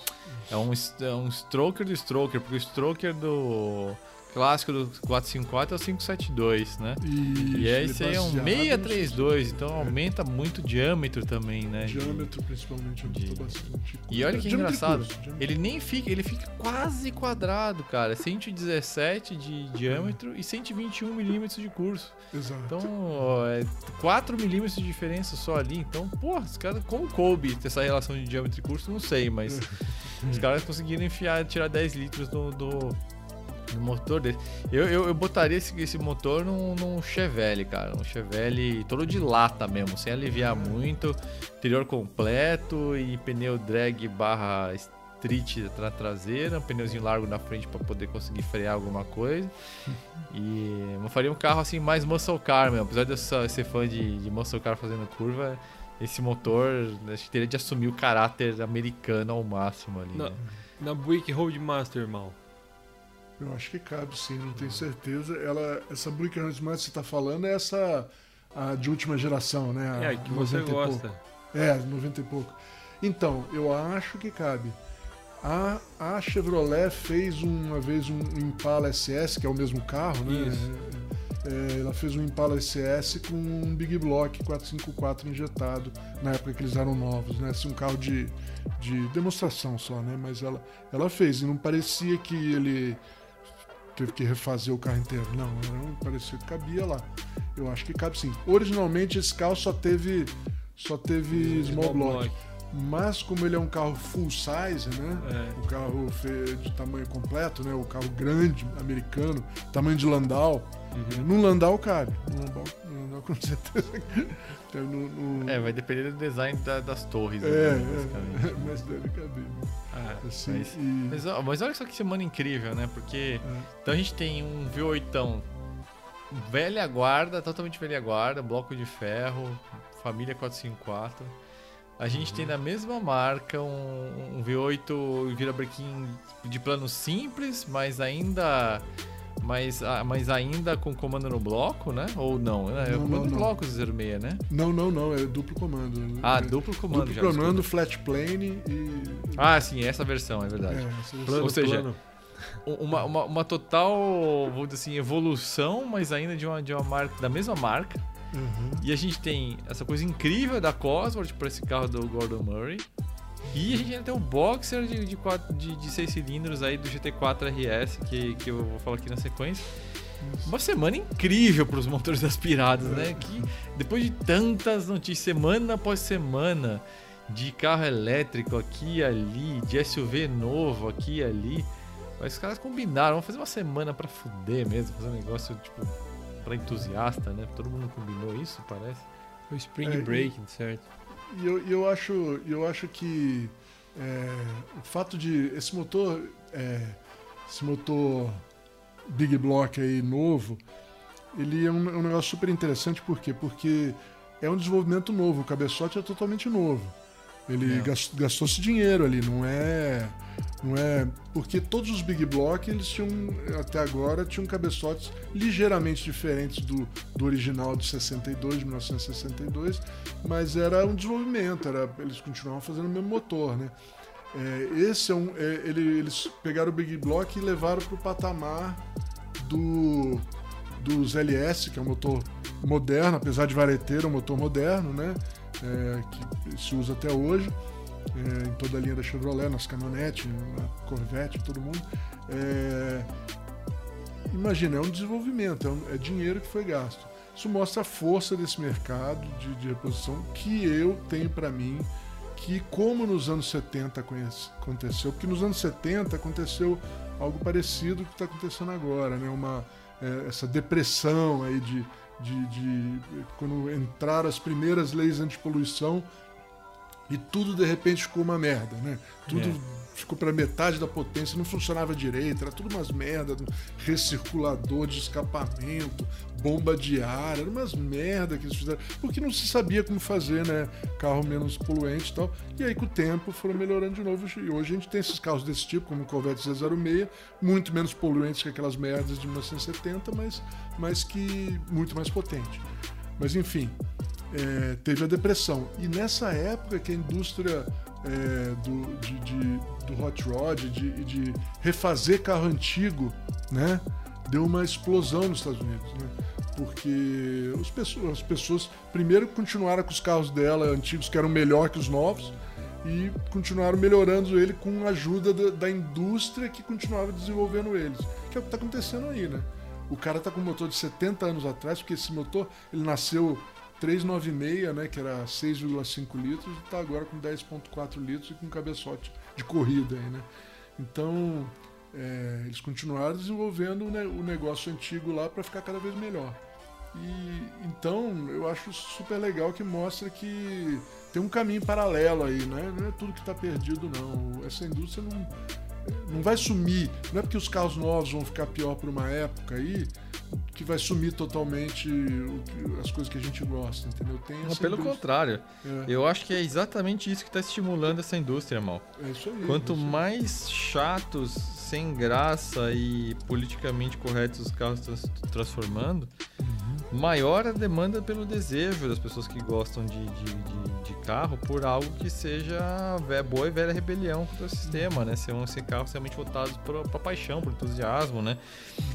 é, um, é um stroker do stroker, porque o stroker do clássico do 454 é o 572, né? Isso, e esse aí é um 632, então é. aumenta muito o diâmetro também, né? Diâmetro principalmente aumentou de... bastante. E olha que engraçado, ele nem fica, ele fica quase quadrado, cara, 117 de diâmetro e 121 milímetros de curso. Exato. Então, ó, é 4 milímetros de diferença só ali, então, porra, os caras, como coube ter essa relação de diâmetro e curso, não sei, mas os caras conseguiram enfiar, tirar 10 litros do, do no motor desse. Eu, eu, eu botaria esse, esse motor num, num Chevelle, cara. Um Chevelle todo de lata mesmo, sem aliviar muito. Interior completo e pneu drag barra street na traseira, um pneuzinho largo na frente para poder conseguir frear alguma coisa. E eu faria um carro assim mais muscle car mesmo. Apesar de eu ser fã de, de muscle car fazendo curva, esse motor acho que teria de assumir o caráter americano ao máximo ali. Né? Na Buick Roadmaster, irmão. Eu acho que cabe sim, não tenho certeza. Ela, essa Roadmaster que você está falando é essa a de última geração, né? A É, que você 90 gosta. É, 90 e pouco. Então, eu acho que cabe. A, a Chevrolet fez uma vez um Impala SS, que é o mesmo carro, né? Isso. É, ela fez um Impala SS com um Big Block 454 injetado, na época que eles eram novos, né? Assim, um carro de, de demonstração só, né? Mas ela, ela fez, e não parecia que ele teve que refazer o carro inteiro. Não, um- parecia que cabia lá. Eu acho que cabe sim. Originalmente esse carro só teve só teve small, block. Mas como ele é um carro full size, né? É. O carro de tamanho completo, né? O carro grande, americano, tamanho de Landau. Uhum. No Landau cabe. No Landau, com certeza. É, no, no- É, vai depender do design da- das torres. né, É, basicamente. é, mas deve caber. né? Ah, Assim, mas, e- mas, ó, mas olha só que semana incrível, né? Porque é. então a gente tem um V8 velha guarda, totalmente velha guarda, bloco de ferro, família 454. A gente Uhum. tem da mesma marca um, um V8 virabrequim de plano simples, mas ainda mas, ah, mas ainda com comando no bloco, né? Ou não? É Não, o comando não, no não. bloco 06, né? Não, não, não, é duplo comando. Ah, é, duplo comando duplo já. comando, flat plane e. Ah, sim, essa versão, é verdade. é. Plano, Ou seja, plano. uma, uma, uma total, vou dizer assim, evolução, mas ainda de uma, de uma marca, da mesma marca. Uhum. E a gente tem essa coisa incrível da Cosworth para esse carro do Gordon Murray. E a gente ainda tem o Boxer de, de, quatro, de, de seis cilindros aí do GT4 RS, que, que eu vou falar aqui na sequência. Uma semana incrível para os motores aspirados, né? Que depois de tantas notícias, semana após semana, de carro elétrico aqui e ali, de SUV novo aqui e ali. Mas os caras combinaram, vamos fazer uma semana para fuder mesmo, fazer um negócio tipo para entusiasta, né? Todo mundo combinou isso, parece. O Spring É, Breaking, certo? E eu, eu acho, eu acho que é, o fato de esse motor, é, esse motor Big Block aí novo, ele é um, é um negócio super interessante, por quê? Porque é um desenvolvimento novo, o cabeçote é totalmente novo. Ele É. gas- gastou-se dinheiro ali, não é, não é porque todos os Big Block eles tinham até agora tinham cabeçotes ligeiramente diferentes do, do original de 62, de 1962, mas era um desenvolvimento, era, eles continuavam fazendo o mesmo motor, né? É, esse é um, é, ele- eles pegaram o Big Block e levaram para o patamar do dos LS, que é um motor moderno, apesar de vareteiro, é um motor moderno, né? É, que se usa até hoje é, em toda a linha da Chevrolet, nas caminhonetes, na Corvette, todo mundo. É, imagina, é um desenvolvimento, é, um- é dinheiro que foi gasto. Isso mostra a força desse mercado de, de reposição que eu tenho para mim, que como nos anos 70 conhece- aconteceu, porque nos anos 70 aconteceu algo parecido que está acontecendo agora, né? Uma, é, essa depressão aí de, de, de- quando entraram as primeiras leis antipoluição e tudo de repente ficou uma merda, né? Tudo É. ficou para metade da potência, não funcionava direito, era tudo umas merda, recirculador de escapamento, bomba de ar, era umas merda que eles fizeram, porque não se sabia como fazer, né? Carro menos poluente e tal. E aí com o tempo foram melhorando de novo e hoje a gente tem esses carros desse tipo, como o Corvette Z06, muito menos poluentes que aquelas merdas de 1970, mas, mas que muito mais potente. Mas enfim, é, teve a depressão. E nessa época que a indústria é, do, de, de- do hot rod, de, de refazer carro antigo, né, deu uma explosão nos Estados Unidos, né? Porque os as pessoas primeiro continuaram com os carros dela antigos que eram melhor que os novos e continuaram melhorando ele com a ajuda da, da indústria que continuava desenvolvendo eles. Que é o que está acontecendo aí, né? O cara tá com um motor de 70 anos atrás, porque esse motor ele nasceu 396, né, que era 6,5 litros, e está agora com 10,4 litros e com cabeçote de corrida aí, né? Então, é, eles continuaram desenvolvendo o, ne- o negócio antigo lá para ficar cada vez melhor. E então eu acho super legal que mostra que tem um caminho paralelo aí, né? Não é tudo que está perdido não. Essa indústria não não vai sumir. Não é porque os carros novos vão ficar pior por uma época aí, que vai sumir totalmente o- as coisas que a gente gosta, entendeu? Tem Não, pelo indústria. contrário. É, Eu acho que é exatamente isso que está estimulando essa indústria, mal. é isso aí. Quanto é isso aí. mais chatos, sem graça e politicamente corretos os carros estão se transformando, maior a demanda pelo desejo das pessoas que gostam de, de- de carro por algo que seja boa e velha rebelião contra o sistema, né? Ser, um, ser carros realmente voltados para paixão, por entusiasmo, né?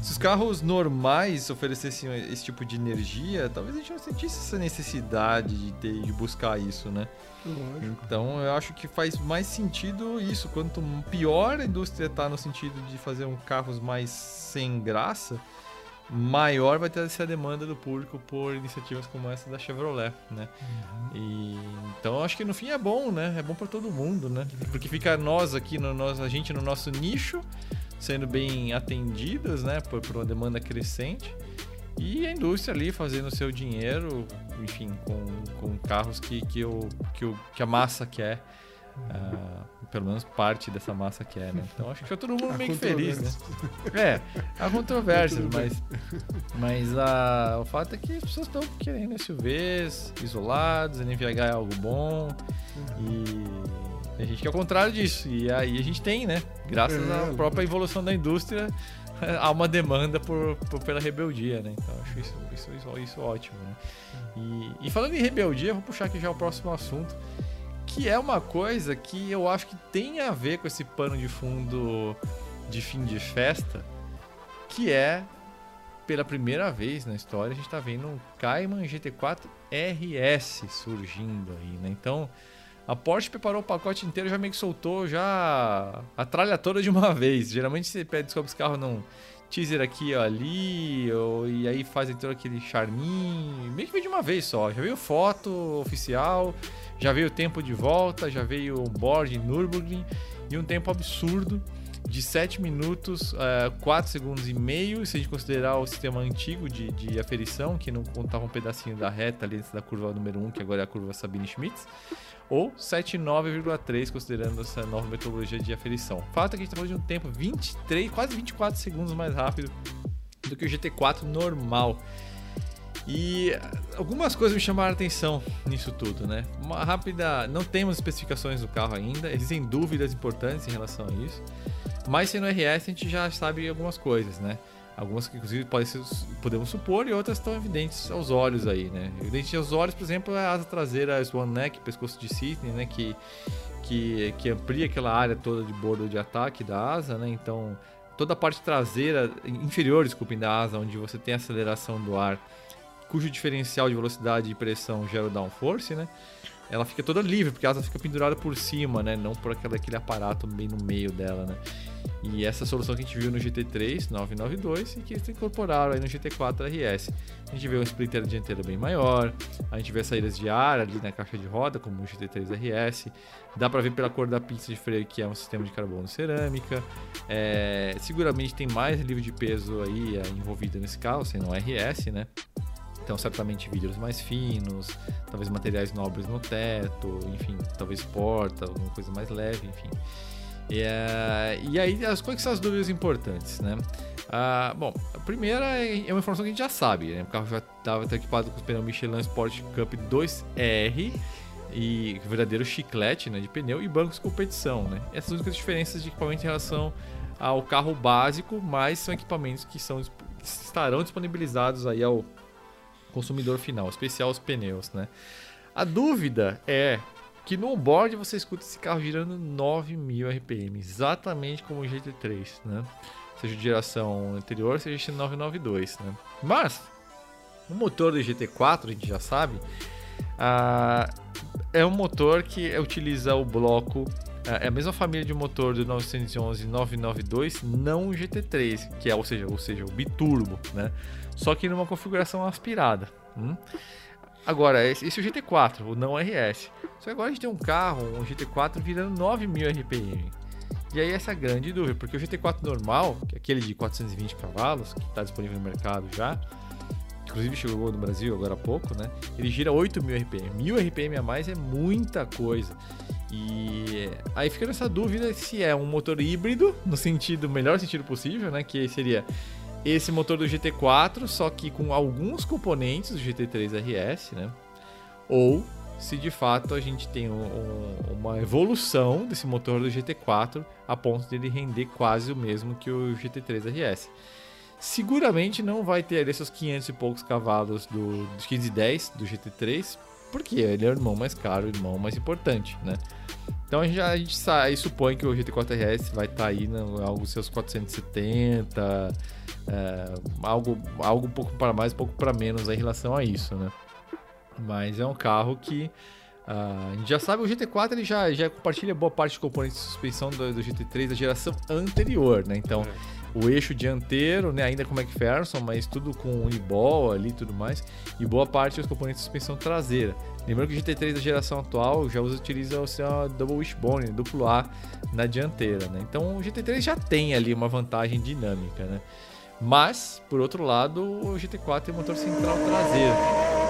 Se os carros normais oferecessem esse tipo de energia, talvez a gente não sentisse essa necessidade de, ter, de buscar isso, né? Lógico. Então eu acho que faz mais sentido isso. Quanto pior a indústria está no sentido de fazer um carros mais sem graça, maior vai ter essa demanda do público por iniciativas como essa da Chevrolet, né? E então eu acho que no fim é bom, né? É bom para todo mundo, né? Porque fica nós aqui no nosso, a gente no nosso nicho sendo bem atendidos, né? Por, por uma demanda crescente. E a indústria ali fazendo o seu dinheiro, enfim, com, com carros que, que, o, que, o, que a massa quer. Ah, pelo menos parte dessa massa quer, né? Então acho que todo mundo Há meio que feliz, né? É, há controvérsias, mas, mas ah, o fato é que as pessoas estão querendo SUVs isolados, NVH é algo bom e a gente quer o contrário disso. E aí a gente tem, né? Graças É, à própria evolução da indústria, há uma demanda por, por- pela rebeldia, né? Então acho isso, isso, isso, isso ótimo, né? E, e falando em rebeldia, vou puxar aqui já o próximo assunto, que é uma coisa que eu acho que tem a ver com esse pano de fundo de fim de festa, que é pela primeira vez na história a gente está vendo um Cayman GT4 RS surgindo aí, né? Então a Porsche preparou o pacote inteiro, já meio que soltou já a tralha toda de uma vez. Geralmente você pede descobre esse carro num teaser aqui ou ali, ou, e aí fazem todo aquele charminho, meio que de uma vez só. Já veio foto oficial, já veio tempo de volta, já veio um board em Nürburgring e um tempo absurdo de 7 minutos, eh, 4 segundos e meio, se a gente considerar o sistema antigo de, de aferição, que não contava um pedacinho da reta ali antes da curva número 1, que agora é a curva Sabine Schmitz, ou 7,9,3, considerando essa nova metodologia de aferição. O fato é que a gente está de um tempo 23, quase 24 segundos mais rápido do que o GT4 normal. E algumas coisas me chamaram a atenção nisso tudo, né? Uma rápida. Não temos especificações do carro ainda, existem dúvidas importantes em relação a isso. Mas sendo RS, a gente já sabe algumas coisas, né? Algumas que, inclusive, ser, podemos supor e outras estão evidentes aos olhos aí, né? Evidente aos olhos, por exemplo, é a asa traseira Swan Neck, pescoço de Sydney, né? Que, que, que amplia aquela área toda de bordo de ataque da asa, né? Então, toda a parte traseira, inferior, desculpem, da asa, onde você tem a aceleração do ar, cujo diferencial de velocidade e pressão gera o downforce, né? Ela fica toda livre, porque a asa fica pendurada por cima, né? Não por aquele, aquele aparato bem no meio dela, né? E essa solução que a gente viu no GT3 992 e que eles incorporaram aí no GT4 RS. A gente vê um splitter dianteiro bem maior, a gente vê saídas de ar ali na caixa de roda, como o GT3 RS. Dá pra ver pela cor da pista de freio que é um sistema de carbono cerâmica. É, seguramente tem mais relieve de peso aí é, envolvido nesse carro, sendo um RS, né? Então, certamente vidros mais finos, talvez materiais nobres no teto, enfim, talvez porta, alguma coisa mais leve, enfim. E, é, e aí, as, quais são as dúvidas importantes, né? Ah, bom, a primeira é é uma informação que a gente já sabe, né? O carro já estava equipado com os pneus Michelin Sport Cup 2R e verdadeiro chiclete né, de pneu e bancos de competição, né? Essas são as únicas diferenças de equipamento em relação ao carro básico, mas são equipamentos que, são, que estarão disponibilizados aí ao consumidor final, especial os pneus, né? A dúvida é que no onboard você escuta esse carro girando 9.000 RPM, exatamente como o GT3, né? Seja de geração anterior, seja de 992, né? Mas o motor do GT4, a gente já sabe, ah, é um motor que utiliza o bloco é a mesma família de motor do 911 992, não o GT3, que é, ou seja, ou seja, o biturbo, né? Só que numa configuração aspirada. Hum? Agora, esse, esse é o GT4, o não RS. Só que agora a gente tem um carro, um GT4 virando 9000 RPM. E aí essa é grande dúvida, porque o GT4 normal, que é aquele de 420 cavalos, que está disponível no mercado já, inclusive chegou no Brasil agora há pouco, né? Ele gira 8000 RPM. 1000 RPM a mais é muita coisa. E aí fica nessa dúvida se é um motor híbrido, no sentido, melhor sentido possível, né? Que seria esse motor do GT4, só que com alguns componentes do GT3 RS, né? Ou se de fato a gente tem um, um, uma evolução desse motor do GT4 a ponto de ele render quase o mesmo que o GT3 RS. Seguramente não vai ter seus 500 e poucos cavalos do, dos 510 do GT3, porque ele é o irmão mais caro, o irmão mais importante, né? Então a gente, a gente sai, supõe que o GT4 RS vai estar tá aí no, algo seus 470, é, algo, algo um pouco para mais, um pouco para menos em relação a isso, né? Mas é um carro que uh, a gente já sabe, o GT4 ele já, já compartilha boa parte dos componentes de suspensão do, do GT3 da geração anterior, né? Então, é. o eixo dianteiro, né, ainda com McPherson, mas tudo com Uniball ali e tudo mais, e boa parte dos componentes de suspensão traseira. Lembrando que o GT3 da geração atual já usa, utiliza o seu Double Wishbone, duplo A na dianteira, né? Então o GT3 já tem ali uma vantagem dinâmica, né? Mas, por outro lado, o GT4 tem motor central traseiro.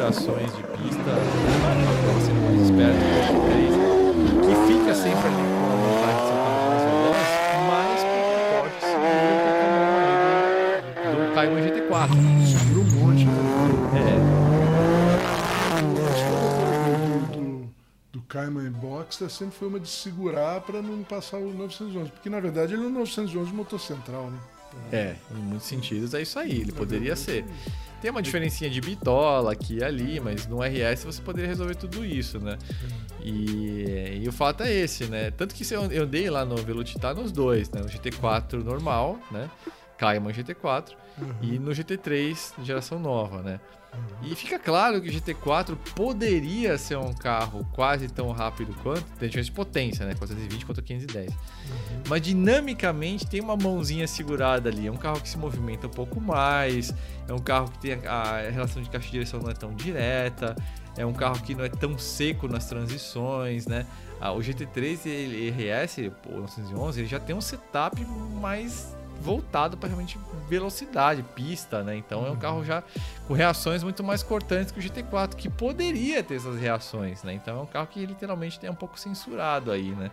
Configurações de pista, acaba sendo mais esperto que o GT3, que fica sempre ali com a vontade de ser mais veloz, mas com o segura o do Cayman GT4. Segura um monte, né? É. Cayman Boxster sempre foi uma de segurar para não passar o 911, porque na verdade ele é o 911 motor central, né? É, em muitos sentidos é isso aí, ele poderia ser. Tem uma diferencinha de bitola aqui e ali, mas no RS você poderia resolver tudo isso, né? E, e o fato é esse, né? Tanto que eu, eu dei lá no Velocitar nos dois, né? No GT4 normal, né? Cayman GT4 uhum. e no GT3 geração nova, né? E fica claro que o GT4 poderia ser um carro quase tão rápido quanto, tem diferença de potência, né? 420 contra 510. Uhum. Mas dinamicamente tem uma mãozinha segurada ali. É um carro que se movimenta um pouco mais, é um carro que tem a, a relação de caixa de direção não é tão direta, é um carro que não é tão seco nas transições, né? Ah, o GT3 e RS, o 911, ele já tem um setup mais voltado para realmente velocidade, pista, né? Então é um carro já com reações muito mais cortantes que o GT4, que poderia ter essas reações, né? Então é um carro que literalmente tem um pouco censurado aí, né?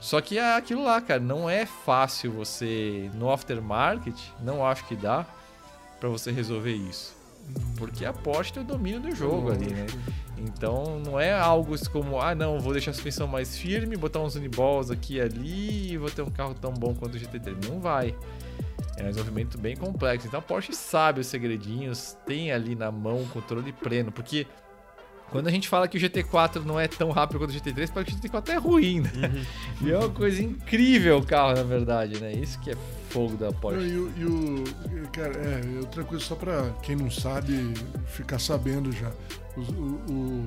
Só que é aquilo lá, cara, não é fácil você no aftermarket, não acho que dá para você resolver isso. Porque a Porsche tem o domínio do jogo ali, né? Então não é algo como, ah não, vou deixar a suspensão mais firme, botar uns uniballs aqui e ali e vou ter um carro tão bom quanto o GT3. Não vai. É um desenvolvimento bem complexo. Então a Porsche sabe os segredinhos, tem ali na mão o controle pleno, porque quando a gente fala que o GT4 não é tão rápido quanto o GT3, parece que o GT4 é ruim, né? Uhum. E é uma coisa incrível o carro, na verdade, né? Isso que é fogo da Porsche. E, e o. Cara, é, outra coisa só pra quem não sabe ficar sabendo já. O, o,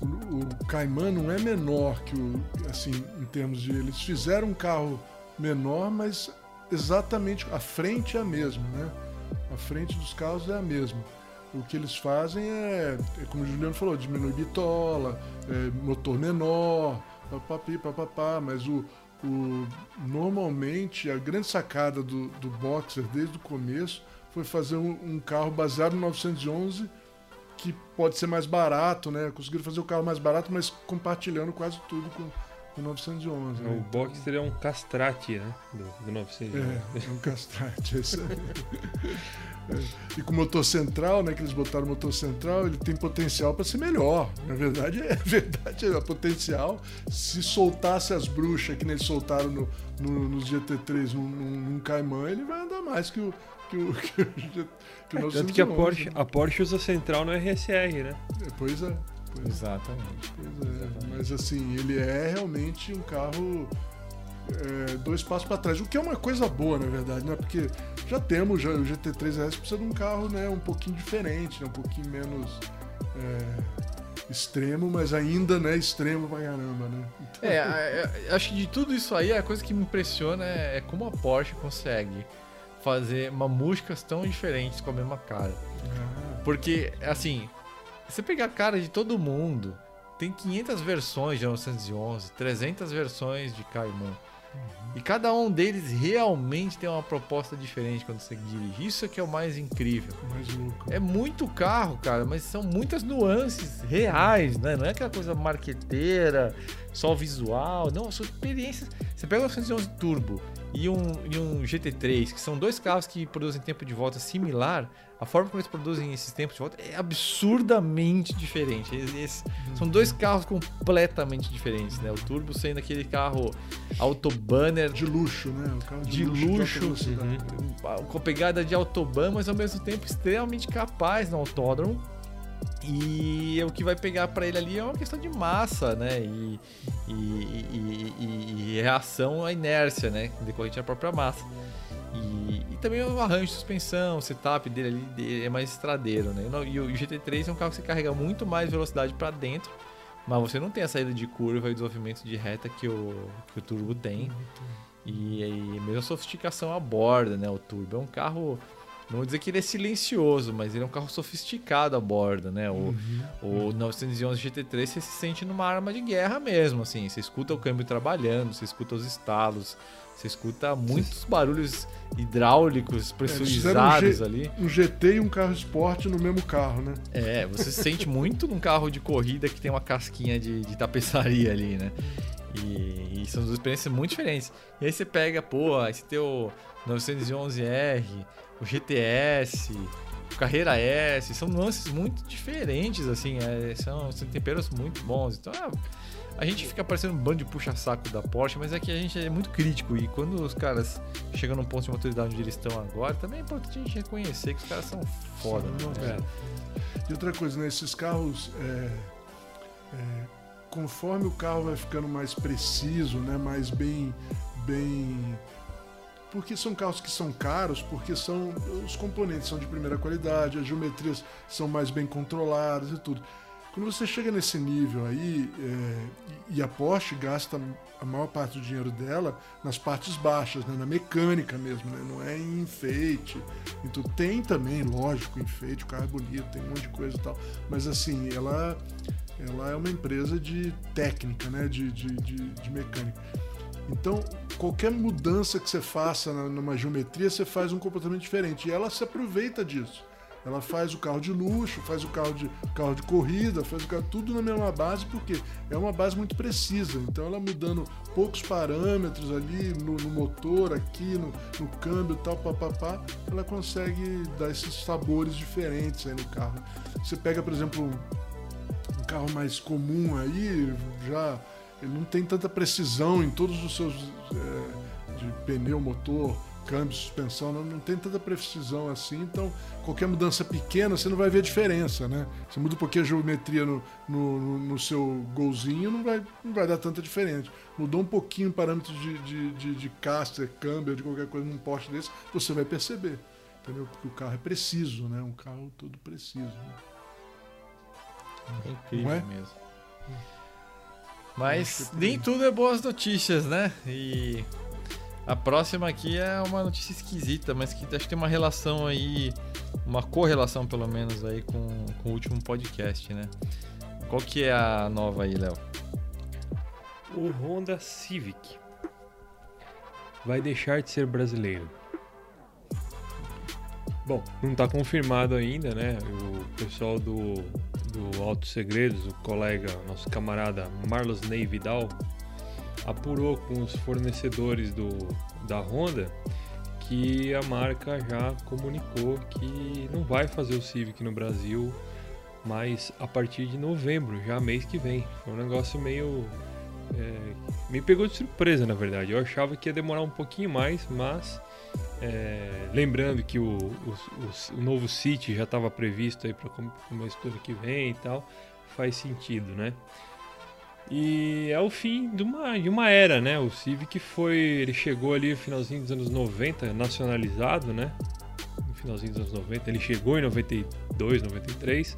o, o Cayman não é menor que o. Assim, em termos de. Eles fizeram um carro menor, mas exatamente a frente é a mesma, né? A frente dos carros é a mesma o que eles fazem é, é como o Juliano falou, diminui bitola, é, motor menor, papapi, papapá, mas o, o, normalmente a grande sacada do, do Boxer desde o começo foi fazer um, um, carro baseado no 911 que pode ser mais barato, né? Conseguiram fazer o carro mais barato, mas compartilhando quase tudo com, o 911. Né? O Boxster é um castrate, né? Do, do 911. É, é um castrate, é. E com o motor central, né? Que eles botaram o motor central, ele tem potencial para ser melhor. Na verdade, é verdade, é potencial. Se soltasse as bruxas que eles soltaram no, no, nos GT3 num, num, Cayman, ele vai andar mais que o. Que o, que o, que o é, tanto que a Porsche, né? a Porsche usa central no RSR, né? É, pois é. Pois Exatamente. Pois é. Exatamente. Mas assim, ele é realmente um carro é, dois passos para trás, o que é uma coisa boa, na verdade, né? Porque já temos já, o GT3 RS precisa de um carro, né, um pouquinho diferente, né? um pouquinho menos é, extremo, mas ainda, né, extremo pra caramba, né? Então... É, acho que de tudo isso aí, a coisa que me impressiona é, é como a Porsche consegue fazer mamuscas tão diferentes com a mesma cara. Ah. Porque, assim, você pegar a cara de todo mundo, tem 500 versões de 911, 300 versões de Cayman. Uhum. E cada um deles realmente tem uma proposta diferente quando você dirige. Isso é que é o mais incrível. Mais louco. É muito carro, cara, mas são muitas nuances reais, né? Não é aquela coisa marqueteira, só visual. Não, são experiências. Você pega o 911 Turbo, e um, e um GT3, que são dois carros que produzem tempo de volta similar, a forma como eles produzem esses tempos de volta é absurdamente diferente. Eles, são dois carros completamente diferentes, né? O Turbo sendo aquele carro autobanner. De luxo, né? De, de luxo, luxo uhum. com pegada de autobahn, mas ao mesmo tempo extremamente capaz no autódromo. E o que vai pegar para ele ali é uma questão de massa, né? E, e, e, e reação à inércia, né? Decorrente da própria massa. E, e, também o arranjo de suspensão, o setup dele ali é mais estradeiro, né? E o GT3 é um carro que você carrega muito mais velocidade para dentro, mas você não tem a saída de curva e o desenvolvimento de reta que o, que o Turbo tem. E, e mesmo a sofisticação a bordo, né? O Turbo é um carro não vou dizer que ele é silencioso, mas ele é um carro sofisticado a bordo, né? O, uhum. o 911 GT3 você se sente numa arma de guerra mesmo, assim. Você escuta o câmbio trabalhando, você escuta os estalos, você escuta muitos barulhos hidráulicos pressurizados é, um ali. Um GT e um carro esporte no mesmo carro, né? É, você se sente muito num carro de corrida que tem uma casquinha de, de tapeçaria ali, né? E, e, são duas experiências muito diferentes. E aí você pega, pô, esse teu 911R, o GTS, o Carreira S, são nuances muito diferentes, assim, é, são, são temperos muito bons. Então, é, a gente fica parecendo um bando de puxa-saco da Porsche, mas é que a gente é muito crítico e quando os caras chegam num ponto de maturidade onde eles estão agora, também é importante a gente reconhecer que os caras são foda. Né? É. E outra coisa, né? Esses carros, é, é, conforme o carro vai ficando mais preciso, né? Mais bem, bem porque são carros que são caros, porque são os componentes são de primeira qualidade, as geometrias são mais bem controladas e tudo. Quando você chega nesse nível aí, é, e a Porsche gasta a maior parte do dinheiro dela nas partes baixas, né, na mecânica mesmo, né, não é em enfeite. Então tem também, lógico, enfeite, o carro é bonito, tem um monte de coisa e tal. Mas assim, ela, ela é uma empresa de técnica, né, de, de, de, de mecânica. Então, qualquer mudança que você faça numa geometria, você faz um comportamento diferente. E ela se aproveita disso. Ela faz o carro de luxo, faz o carro de, carro de corrida, faz o carro, tudo na mesma base, porque é uma base muito precisa. Então ela mudando poucos parâmetros ali no, no motor, aqui, no, no câmbio e tal, papapá, ela consegue dar esses sabores diferentes aí no carro. Você pega, por exemplo, um carro mais comum aí, já ele não tem tanta precisão em todos os seus é, de pneu, motor, câmbio, suspensão, não, não, tem tanta precisão assim, então qualquer mudança pequena você não vai ver diferença, né? Você muda um pouquinho a geometria no, no, no seu golzinho, não vai, não vai dar tanta diferença. Mudou um pouquinho o parâmetro de, de, de, de caster, câmbio, de qualquer coisa num poste desse, você vai perceber, entendeu? Porque o carro é preciso, né? Um carro todo preciso. Né? É incrível é? mesmo. Mas nem tudo é boas notícias, né? E a próxima aqui é uma notícia esquisita, mas que acho que tem uma relação aí, uma correlação pelo menos aí com, com o último podcast, né? Qual que é a nova aí, Léo? O Honda Civic vai deixar de ser brasileiro. Bom, não está confirmado ainda, né? O pessoal do, do Alto Segredos, o colega, nosso camarada Marlos Ney Vidal, apurou com os fornecedores do, da Honda que a marca já comunicou que não vai fazer o Civic no Brasil, mas a partir de novembro, já mês que vem. Foi um negócio meio. É, me pegou de surpresa, na verdade. Eu achava que ia demorar um pouquinho mais, mas é, lembrando que o, o, o, o, novo City já estava previsto aí para começo do ano que vem e tal, faz sentido, né? E é o fim de uma, de uma era, né? O Civic foi. Ele chegou ali no finalzinho dos anos 90, nacionalizado, né? No finalzinho dos anos 90. Ele chegou em 92, 93.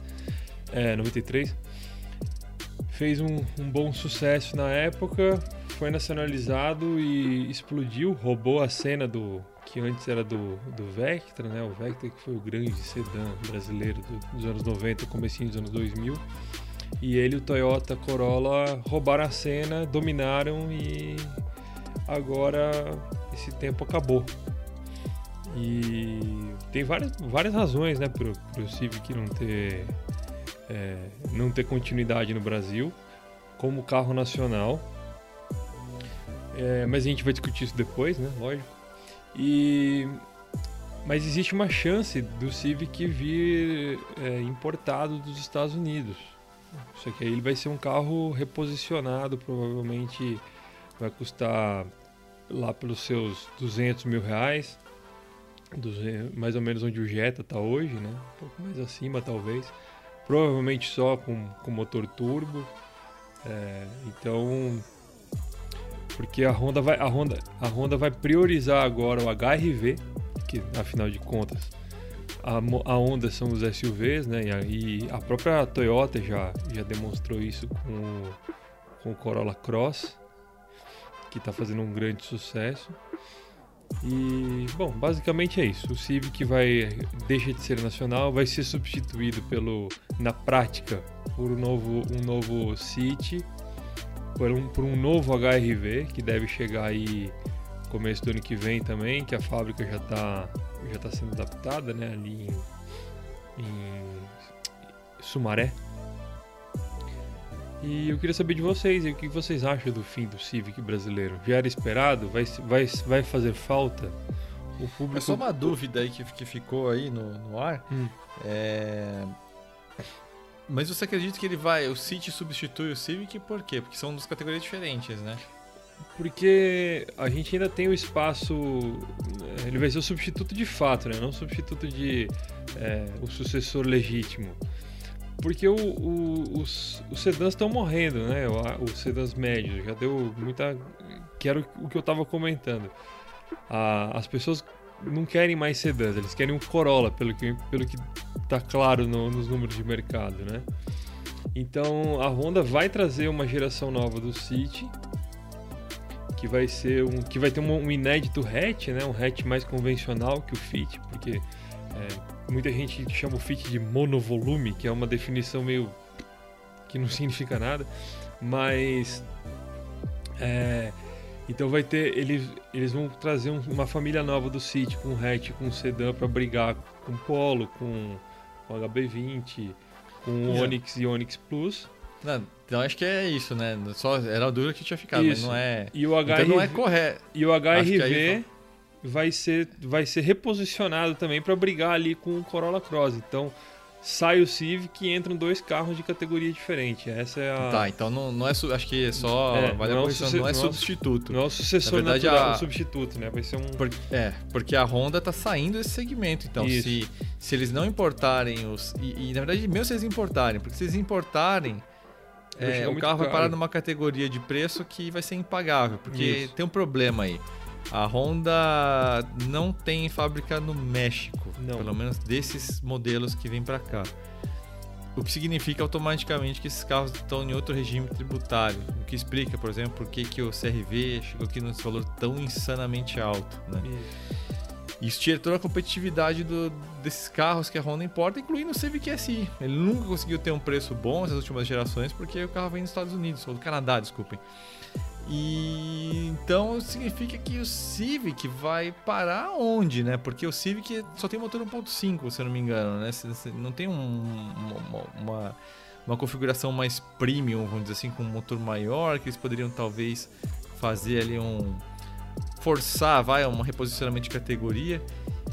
É, 93. Fez um, um bom sucesso na época, foi nacionalizado e explodiu, roubou a cena do, que antes era do, do Vectra, né? O Vectra que foi o grande sedã brasileiro do, dos anos 90, comecinho dos anos 2000. E ele e o Toyota Corolla roubaram a cena, dominaram e agora esse tempo acabou. E tem várias, várias razões, né, para o Civic não ter, é, não ter continuidade no Brasil como carro nacional. É, mas a gente vai discutir isso depois, né? Lógico. E mas existe uma chance do Civic vir é, importado dos Estados Unidos. Só que aí ele vai ser um carro reposicionado, provavelmente vai custar lá pelos seus 200 mil reais, 200, mais ou menos onde o Jetta está hoje, né? Um pouco mais acima talvez. Provavelmente só com, com motor turbo. É, então, porque a Honda vai a Honda a Honda vai priorizar agora o HRV que afinal de contas a, a Honda são os SUVs, né? E a, própria Toyota já, já demonstrou isso com, com o Corolla Cross, que está fazendo um grande sucesso. E, bom, basicamente é isso. O Civic vai deixa de ser nacional, vai ser substituído pelo, na prática, por um novo, um novo City, por um, por um novo HRV que deve chegar aí começo do ano que vem também, que a fábrica já está já tá sendo adaptada né, ali em, em Sumaré. E eu queria saber de vocês, o que vocês acham do fim do Civic brasileiro? Já era esperado? Vai, vai, vai fazer falta? O público... É só uma dúvida aí que, que ficou aí no, no ar. Hum. É... Mas você acredita que ele vai, o City substitui o Civic por quê? Porque são duas categorias diferentes, né? Porque a gente ainda tem o espaço. Eh, ele vai ser o substituto de fato, né? Não o substituto de. É, o sucessor legítimo. Porque o, o, os, os sedãs estão morrendo, né? Os sedãs médios. Já deu muita. Que era o que eu estava comentando. as pessoas não querem mais sedãs, eles querem um Corolla, pelo que, pelo que tá claro no, nos números de mercado, né? Então a Honda vai trazer uma geração nova do City que vai ser um que vai ter um, um inédito hatch, né? Um hatch mais convencional que o Fit, porque é, muita gente chama o Fit de monovolume, que é uma definição meio que não significa nada, mas é, então vai ter eles eles vão trazer um, uma família nova do City com hatch, com sedã para brigar com Polo, com, com HB20, com Onix e Onix Plus. Não, então acho que é isso, né? Só era a dúvida que tinha ficado, isso. mas não é. E o HRV, então não é correto. E o HRV vai ser vai ser reposicionado também para brigar ali com o Corolla Cross. Então sai o Civic e entram dois carros de categoria diferente. Essa é a. Tá, então não, não é. Acho que é só. É, vale não, a não é, é substituto. Não é o sucessor Na verdade, natural, a... substituto, né? Vai ser um. Por, é, porque a Honda tá saindo desse segmento. Então, se, se eles não importarem os. E, e, na verdade, mesmo se eles importarem, porque se eles importarem é, o carro vai parar numa categoria de preço que vai ser impagável, porque Isso. tem um problema aí. A Honda não tem fábrica no México, não. pelo menos desses modelos que vêm para cá. O que significa automaticamente que esses carros estão em outro regime tributário. O que explica, por exemplo, por que, que o CRV chegou aqui nesse valor tão insanamente alto. Né? Isso. Tira toda a competitividade do, desses carros que a Honda importa, incluindo o Civic SI. Ele nunca conseguiu ter um preço bom nessas últimas gerações porque o carro vem dos Estados Unidos, ou do Canadá, desculpem. E então significa que o Civic vai parar onde, né? Porque o Civic só tem motor 1.5, se eu não me engano, né? Não tem um, uma, uma, uma configuração mais premium, vamos dizer assim, com um motor maior, que eles poderiam talvez fazer ali um forçar, vai, um reposicionamento de categoria.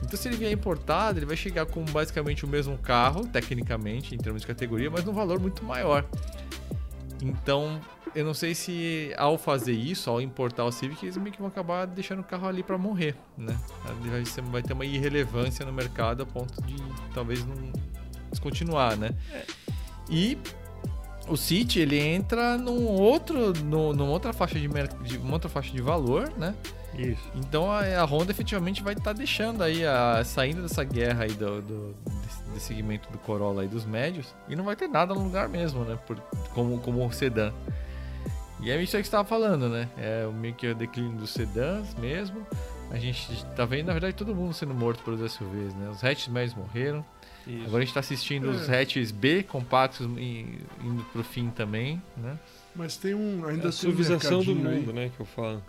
Então, se ele vier importado, ele vai chegar com basicamente o mesmo carro, tecnicamente, em termos de categoria, mas num valor muito maior. Então, eu não sei se ao fazer isso, ao importar o Civic, eles meio que vão acabar deixando o carro ali para morrer, né? Vai, ser, vai ter uma irrelevância no mercado a ponto de talvez não descontinuar, né? E o City ele entra num outro, numa outra faixa de, de uma outra faixa de valor, né? Isso. Então a, a Honda efetivamente vai estar tá deixando aí a saindo dessa guerra aí do, do desse, desse, segmento do Corolla aí dos médios e não vai ter nada no lugar mesmo, né? Por, como como sedã. E é isso aí que você estava falando, né? É meio que o declínio dos sedãs mesmo. A gente tá vendo, na verdade, todo mundo sendo morto pelos SUVs, né? Os hatches médios morreram. Isso. Agora a gente está assistindo é. os hatches B compactos indo pro fim também, né? Mas tem um ainda é a tem um do mundo, aí. né, que eu falo.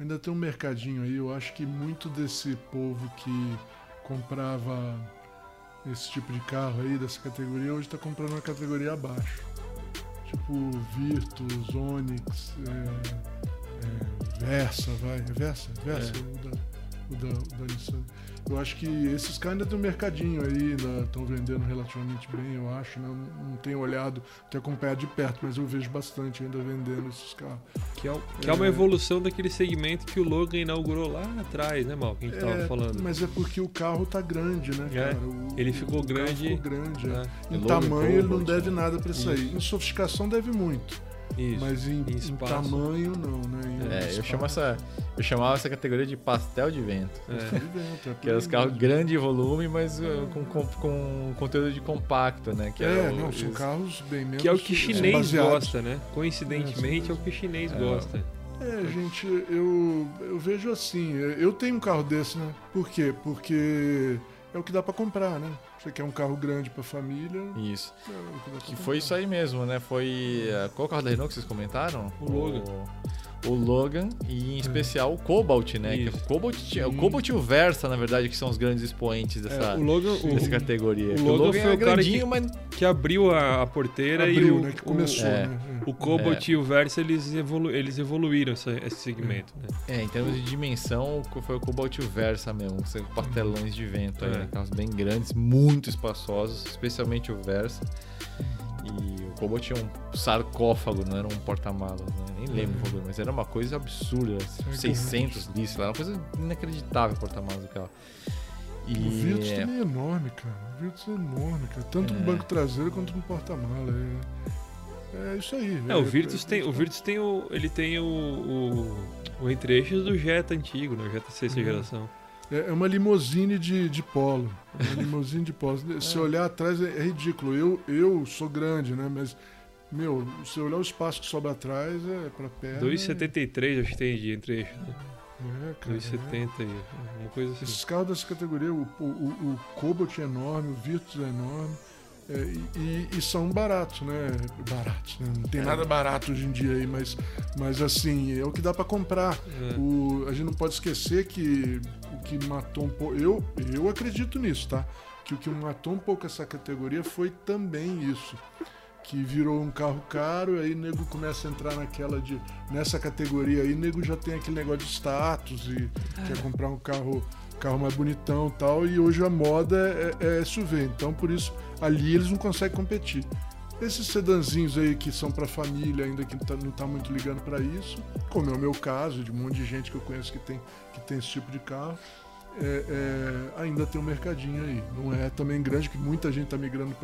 Ainda tem um mercadinho aí, eu acho que muito desse povo que comprava esse tipo de carro aí, dessa categoria, hoje está comprando uma categoria abaixo. Tipo Virtus, Onix, é, Versa, vai. É Versa? Versa, É. o, da, o, da, o da Nissan. Eu acho que esses carros ainda tem um mercadinho aí, estão vendendo relativamente bem, eu acho. Né? Eu Não, tenho olhado, tenho acompanhado de perto, mas eu vejo bastante ainda vendendo esses carros. Que é, que é uma É. evolução daquele segmento que o Logan inaugurou lá atrás, né, Mal? Que a gente tava É, falando. Mas é porque o carro tá grande, né, É, cara? O- ele ficou o carro grande, Ficou grande, é. né? Em É Logan tamanho ele não deve né? nada pra isso aí. Em sofisticação deve muito. Isso. Mas em, Em tamanho não, né? Em É, eu, chamo essa, eu chamava essa categoria de pastel de vento. É. tá de vento, é Que eram os carros mesmo. grande volume, mas uh, com, com, com conteúdo de compacto, né? Que É, o- não, são os- carros bem menos. Que é o que chinês baseados. gosta, né? Coincidentemente é o que o chinês É. gosta. É, gente, eu, eu vejo assim, eu tenho um carro desse, né? Por quê? Porque é o que dá pra comprar, né? Você quer um carro grande pra família, Isso. é que foi isso aí mesmo, né? Foi. uh, Qual carro da Renault que vocês comentaram? O Logan. O, o Logan e em especial o Cobalt, né? Que o Cobalt, tinha- o. Cobalt e o Versa, na verdade, que são os grandes expoentes dessa, É, o Logan, dessa o, categoria. o Que Logan foi é o cara grandinho, que- mas que abriu a, a porteira Abriu, e o, né? Que começou, É. né? o, o Cobalt É. e o Versa eles, evolu eles evoluíram essa- esse segmento. Né? É, em termos de dimensão, foi o Cobalt e o Versa mesmo, são pastelões de vento, aí, É. né? carros bem grandes, muito espaçosos, especialmente o Versa. E o Cobalt tinha um sarcófago, não era um porta-malas, né? Nem lembro o valor, mas era uma coisa absurda, 600 litros, era uma coisa inacreditável o porta-malas do carro. E O Virtus também é enorme, cara. O Virtus é enorme, cara. Tanto no É. banco traseiro quanto no porta-mala. É, é isso aí. É, o Virtus tem, o Virtus tem o, ele tem o, o, o entre-eixos do Jetta antigo, né? O Jetta sexta Uhum. geração. É é uma limusine de, de polo. É uma limusine de polo. Se olhar atrás é, é ridículo. Eu, eu sou grande, né? Mas, meu, se olhar o espaço que sobra atrás é pra perna. 2,73 acho que tem de entre-eixo. Né? É, cara. é. 2,70 aí, uma coisa assim. Esses carros dessa categoria, o, o, o, o Cobalt é enorme, o Virtus é enorme. É, e, e- são baratos, né? Baratos, né? Não tem É. nada barato hoje em dia aí, mas, mas assim, é o que dá pra comprar. É. O- a gente não pode esquecer que o que matou um pouco. Eu, eu acredito nisso, tá? Que o que matou um pouco essa categoria foi também isso. Que virou um carro caro, aí nego começa a entrar naquela de. Nessa categoria aí, nego já tem aquele negócio de status e quer comprar um carro, carro mais bonitão e tal. E hoje a moda é, é SUV. Então por isso ali eles não conseguem competir. Esses sedanzinhos aí que são para família, ainda que tá- não tá muito ligando para isso, como é o meu caso, de um monte de gente que eu conheço que tem, que tem esse tipo de carro, é- é, ainda tem um mercadinho aí. Não é também grande, que muita gente tá migrando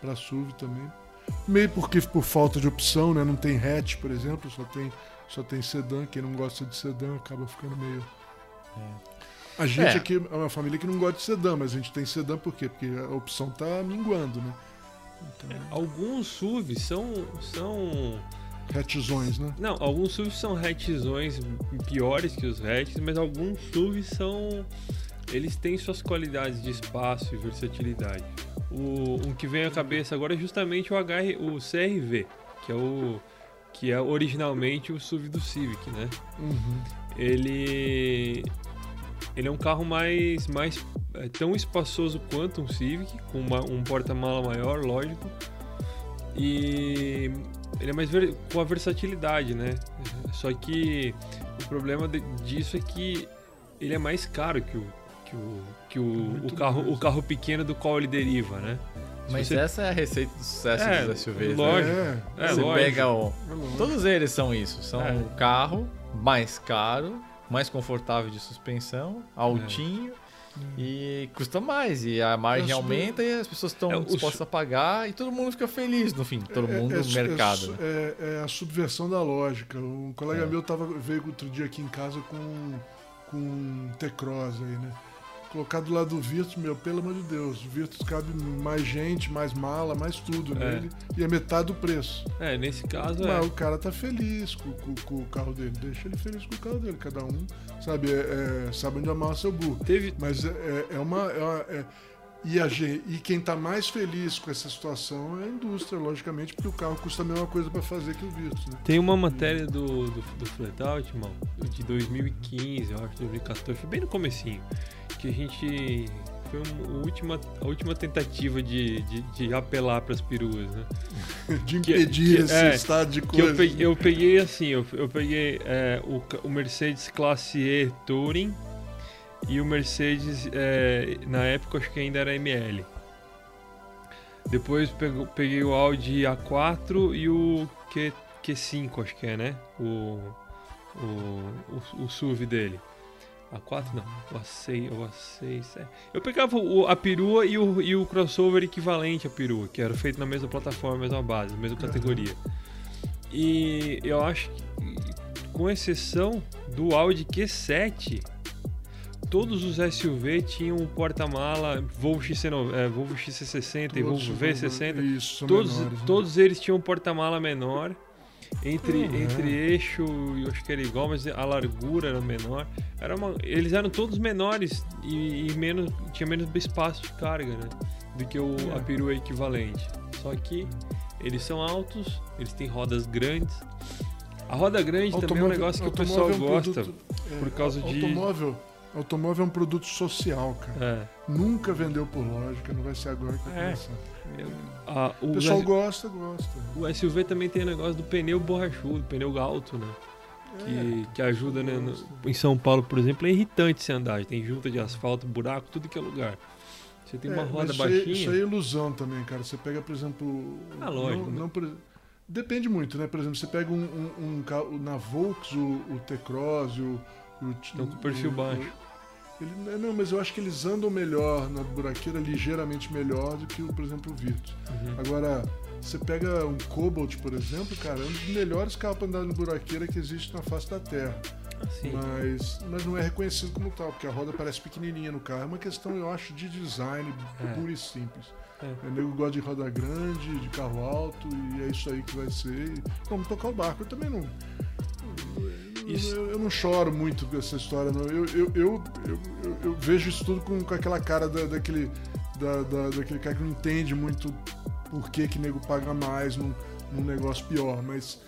para SUV também. Meio porque por falta de opção, né? Não tem hatch, por exemplo, só tem, só tem sedã. Quem não gosta de sedã acaba ficando meio. A gente É. aqui é uma família que não gosta de sedã, mas a gente tem sedã por quê? Porque a opção tá minguando, né? Então, Alguns SUVs são, são. hatchzões, né? Não, alguns SUVs são hatchzões piores que os hatches, mas alguns SUVs são. Eles têm suas qualidades de espaço e versatilidade. O, um que vem à cabeça agora é justamente o HR, o CRV, que é o que é originalmente o SUV do Civic, né? Uhum. Ele ele é um carro mais mais é, tão espaçoso quanto um Civic, com uma- um porta-mala maior, lógico. E ele é mais ver- com a versatilidade, né? Só que o problema de- disso é que ele é mais caro que o que o, que o, o carro o carro pequeno do qual ele deriva, né? Mas você- essa é a receita do sucesso É, dos SUVs. lógico. Né? É, É, Você lógico. pega o. é. Todos eles são isso. São É. um carro mais caro, mais confortável de suspensão, altinho e custa mais. E a margem É, aumenta e as pessoas estão É, os- dispostas a pagar e todo mundo fica feliz no fim. Todo É- mundo é, no é, mercado. né? É, é a subversão da lógica. Um colega É. meu tava, veio outro dia aqui em casa com, com um T-Cross aí, né? Colocar do lado do Virtus, meu, pelo amor de Deus, o Virtus cabe mais gente, mais mala, mais tudo É. nele, e é metade do preço. É, nesse caso Mas é. o cara tá feliz com, com- com o carro dele, deixa ele feliz com o carro dele, cada um sabe, é- é- sabe onde amarra seu burro. Teve, Mas é, é- é uma. é uma- é- e, a e quem está mais feliz com essa situação é a indústria, logicamente, porque o carro custa a mesma coisa para fazer que o Virtus. Né? Tem uma matéria do, do, do Flatout, mal, de 2015, eu acho, 2014, foi bem no comecinho, que a gente foi a última, a última tentativa de, de, de apelar para as peruas, né? De Que- impedir que- esse é, estado de Que eu coisa. peguei, eu peguei assim, eu, eu peguei é, o, o Mercedes Classe E Touring e o Mercedes, é, na época acho que ainda era ML. Depois peguei o Audi A4 e o Q, Q5, acho que é, né? O, o, o, o SUV dele. A4 não, o A6, o A6. É. Eu pegava o- a perua e o, e o crossover equivalente à perua, que era feito na mesma plataforma, mesma base, mesma categoria. E eu acho que, com exceção do Audi Q7, todos os SUV tinham um porta-mala Volvo, XC9, é, Volvo XC60 e Volvo são- V60. Isso, Todos, menores, né? todos eles tinham um porta-mala menor. Entre, Uhum. entre eixo, eu acho que era igual, mas a largura era menor. Era uma- eles eram todos menores e, e menos, tinha menos espaço de carga, né? Do que o, É. a perua equivalente. Só que eles são altos, eles têm rodas grandes. A roda grande também é um negócio que o pessoal automóvel é um gosta. produto- é, por causa de- Automóvel, automóvel é um produto social, cara. É, Nunca vendeu por lógica, não vai ser agora que vai É. começar. a- o, O pessoal S- gosta, gosta. o SUV também tem o negócio do pneu borrachudo, pneu alto, né? que, que ajuda, né? no- em São Paulo, por exemplo, é irritante você andar. Tem junta de asfalto, buraco, tudo que é lugar. Você tem uma É, roda isso aí- baixinha. Isso aí é ilusão também, cara. Você pega, por exemplo. Ah, lógico, Não, né? não por- Depende muito, né? Por exemplo, você pega um, um, um carro na Volks, o, o T-Cross, o. Estão com perfil o- baixo. ele- não, mas eu acho que eles andam melhor na buraqueira, ligeiramente melhor do que, o, por exemplo, o Virtus. Uhum. Agora, você pega um Cobalt, por exemplo, cara, é um dos melhores carros para andar no buraqueira que existe na face da Terra. Assim, Mas, mas não é reconhecido como tal, porque a roda parece pequenininha no carro. É uma questão, eu acho, de design É. puro e simples. É. O nego gosta de roda grande, de carro alto, e é isso aí que vai ser. Vamos tocar o barco. Eu também não. Isso. Eu, eu não choro muito com essa história, não. Eu, eu, eu, eu, eu- vejo isso tudo com, com aquela cara da- daquele, da, da- daquele cara que não entende muito por que, que nego paga mais num, num negócio pior, mas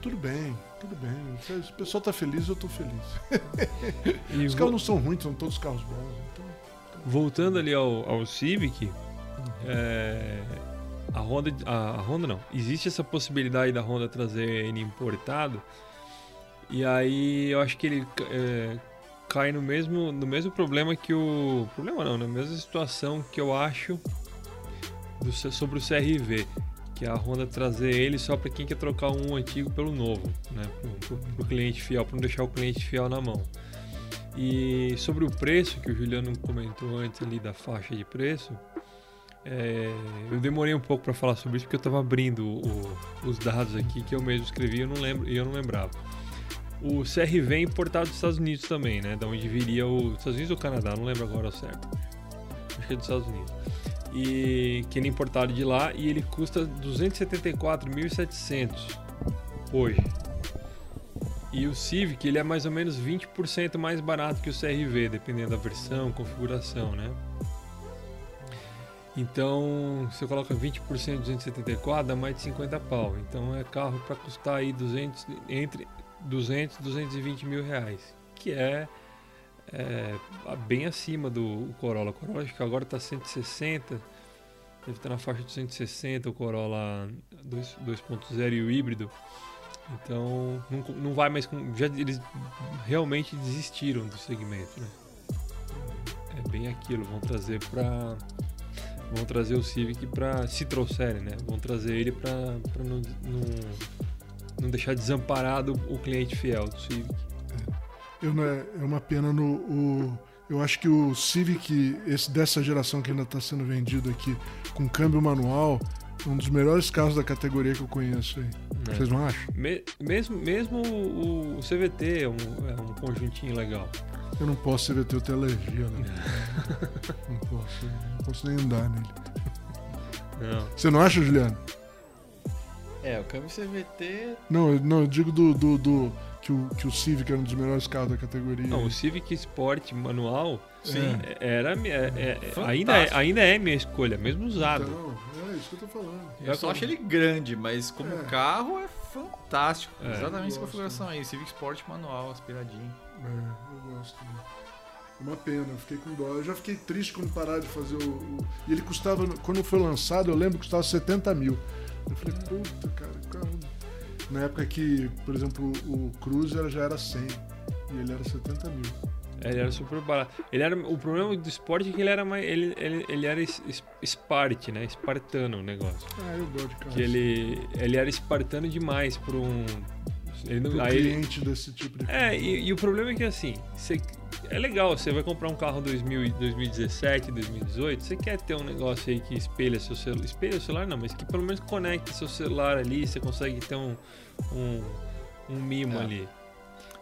tudo bem, tudo bem. Se o pessoal tá feliz, eu tô feliz. e Os vo- carros não são ruins, são todos carros bons. Então, voltando ali ao, ao Civic, é, a Honda, a, a Honda não. Existe essa possibilidade da Honda trazer ele importado. E aí eu acho que ele é, cai no mesmo, no mesmo problema que o. Problema não, na mesma situação que eu acho do sobre o CRV. Que é a Honda trazer ele só para quem quer trocar um antigo pelo novo, né? Pro- pro cliente fiel, para não deixar o cliente fiel na mão. E sobre o preço, que o Juliano comentou antes ali da faixa de preço, é, eu demorei um pouco para falar sobre isso porque eu estava abrindo o- os dados aqui que eu mesmo escrevi e eu não lembrava. O CRV é importado dos Estados Unidos também, né? Da onde viria o Estados Unidos ou Canadá, não lembro agora ao certo. Acho que é dos Estados Unidos. E que ele é importado de lá e ele custa 274.700 hoje. E o Civic ele é mais ou menos 20% mais barato que o CRV, dependendo da versão, configuração, né? Então, se eu coloca 20% de 274, dá mais de 50 pau. Então é carro para custar aí 200, entre 200 e 220 mil reais, que é, é, bem acima do Corolla. O Corolla acho que agora está 160, deve estar na faixa de 160 o Corolla 2 2.0 e o híbrido. Então não, não vai mais com. Já eles realmente desistiram do segmento, né? É bem aquilo, vão trazer pra. Vão trazer o Civic pra. Se trouxerem, né? Vão trazer ele pra não, não, não deixar desamparado o cliente fiel do Civic. eu não é, é uma pena no. O, eu acho que o Civic, esse dessa geração que ainda está sendo vendido aqui, com câmbio manual, é um dos melhores carros da categoria que eu conheço aí. né? Vocês não acham? Me- mesmo, mesmo o, o CVT é um, é um conjuntinho legal. Eu não posso CVT, eu tenho alergia, né? não posso, não posso nem andar nele. Não. Você não acha, Juliano? É, o câmbio CVT. Não, eu, não, eu digo do, do, do- que, o, que o Civic era um dos melhores carros da categoria. Não, o Civic Sport manual Sim. era mi- é- é- Fantástico. ainda, é, ainda é minha escolha, mesmo usado. Então, é isso que eu tô falando. Eu só acho ele grande, mas como É. carro é fantástico. É. Exatamente essa Eu configuração aí. Civic Sport manual, aspiradinho. É, eu gosto. né? Uma pena, eu fiquei com dó. Eu já fiquei triste quando pararam de fazer o, o- E ele custava, quando foi lançado, eu lembro que custava 70 mil. Eu falei, puta, cara, carro. Na época que, por exemplo, o Cruiser já era 100 e ele era 70 mil. Ele era super barato. Ele era, o problema do esporte é que ele era mais. Ele, ele, ele era es- es- Spart, né? Espartano o negócio. Ah, eu gosto de carro. Que ele, ele era espartano demais para um. Ele não, Pro aí cliente desse tipo de É, e, e o problema é que assim, você, é legal, você vai comprar um carro 2000, e 2017, 2018, você quer ter um negócio aí que espelha seu celular, espelha o celular não, mas que pelo menos conecte seu celular ali, você consegue ter um, um, um mimo É. ali.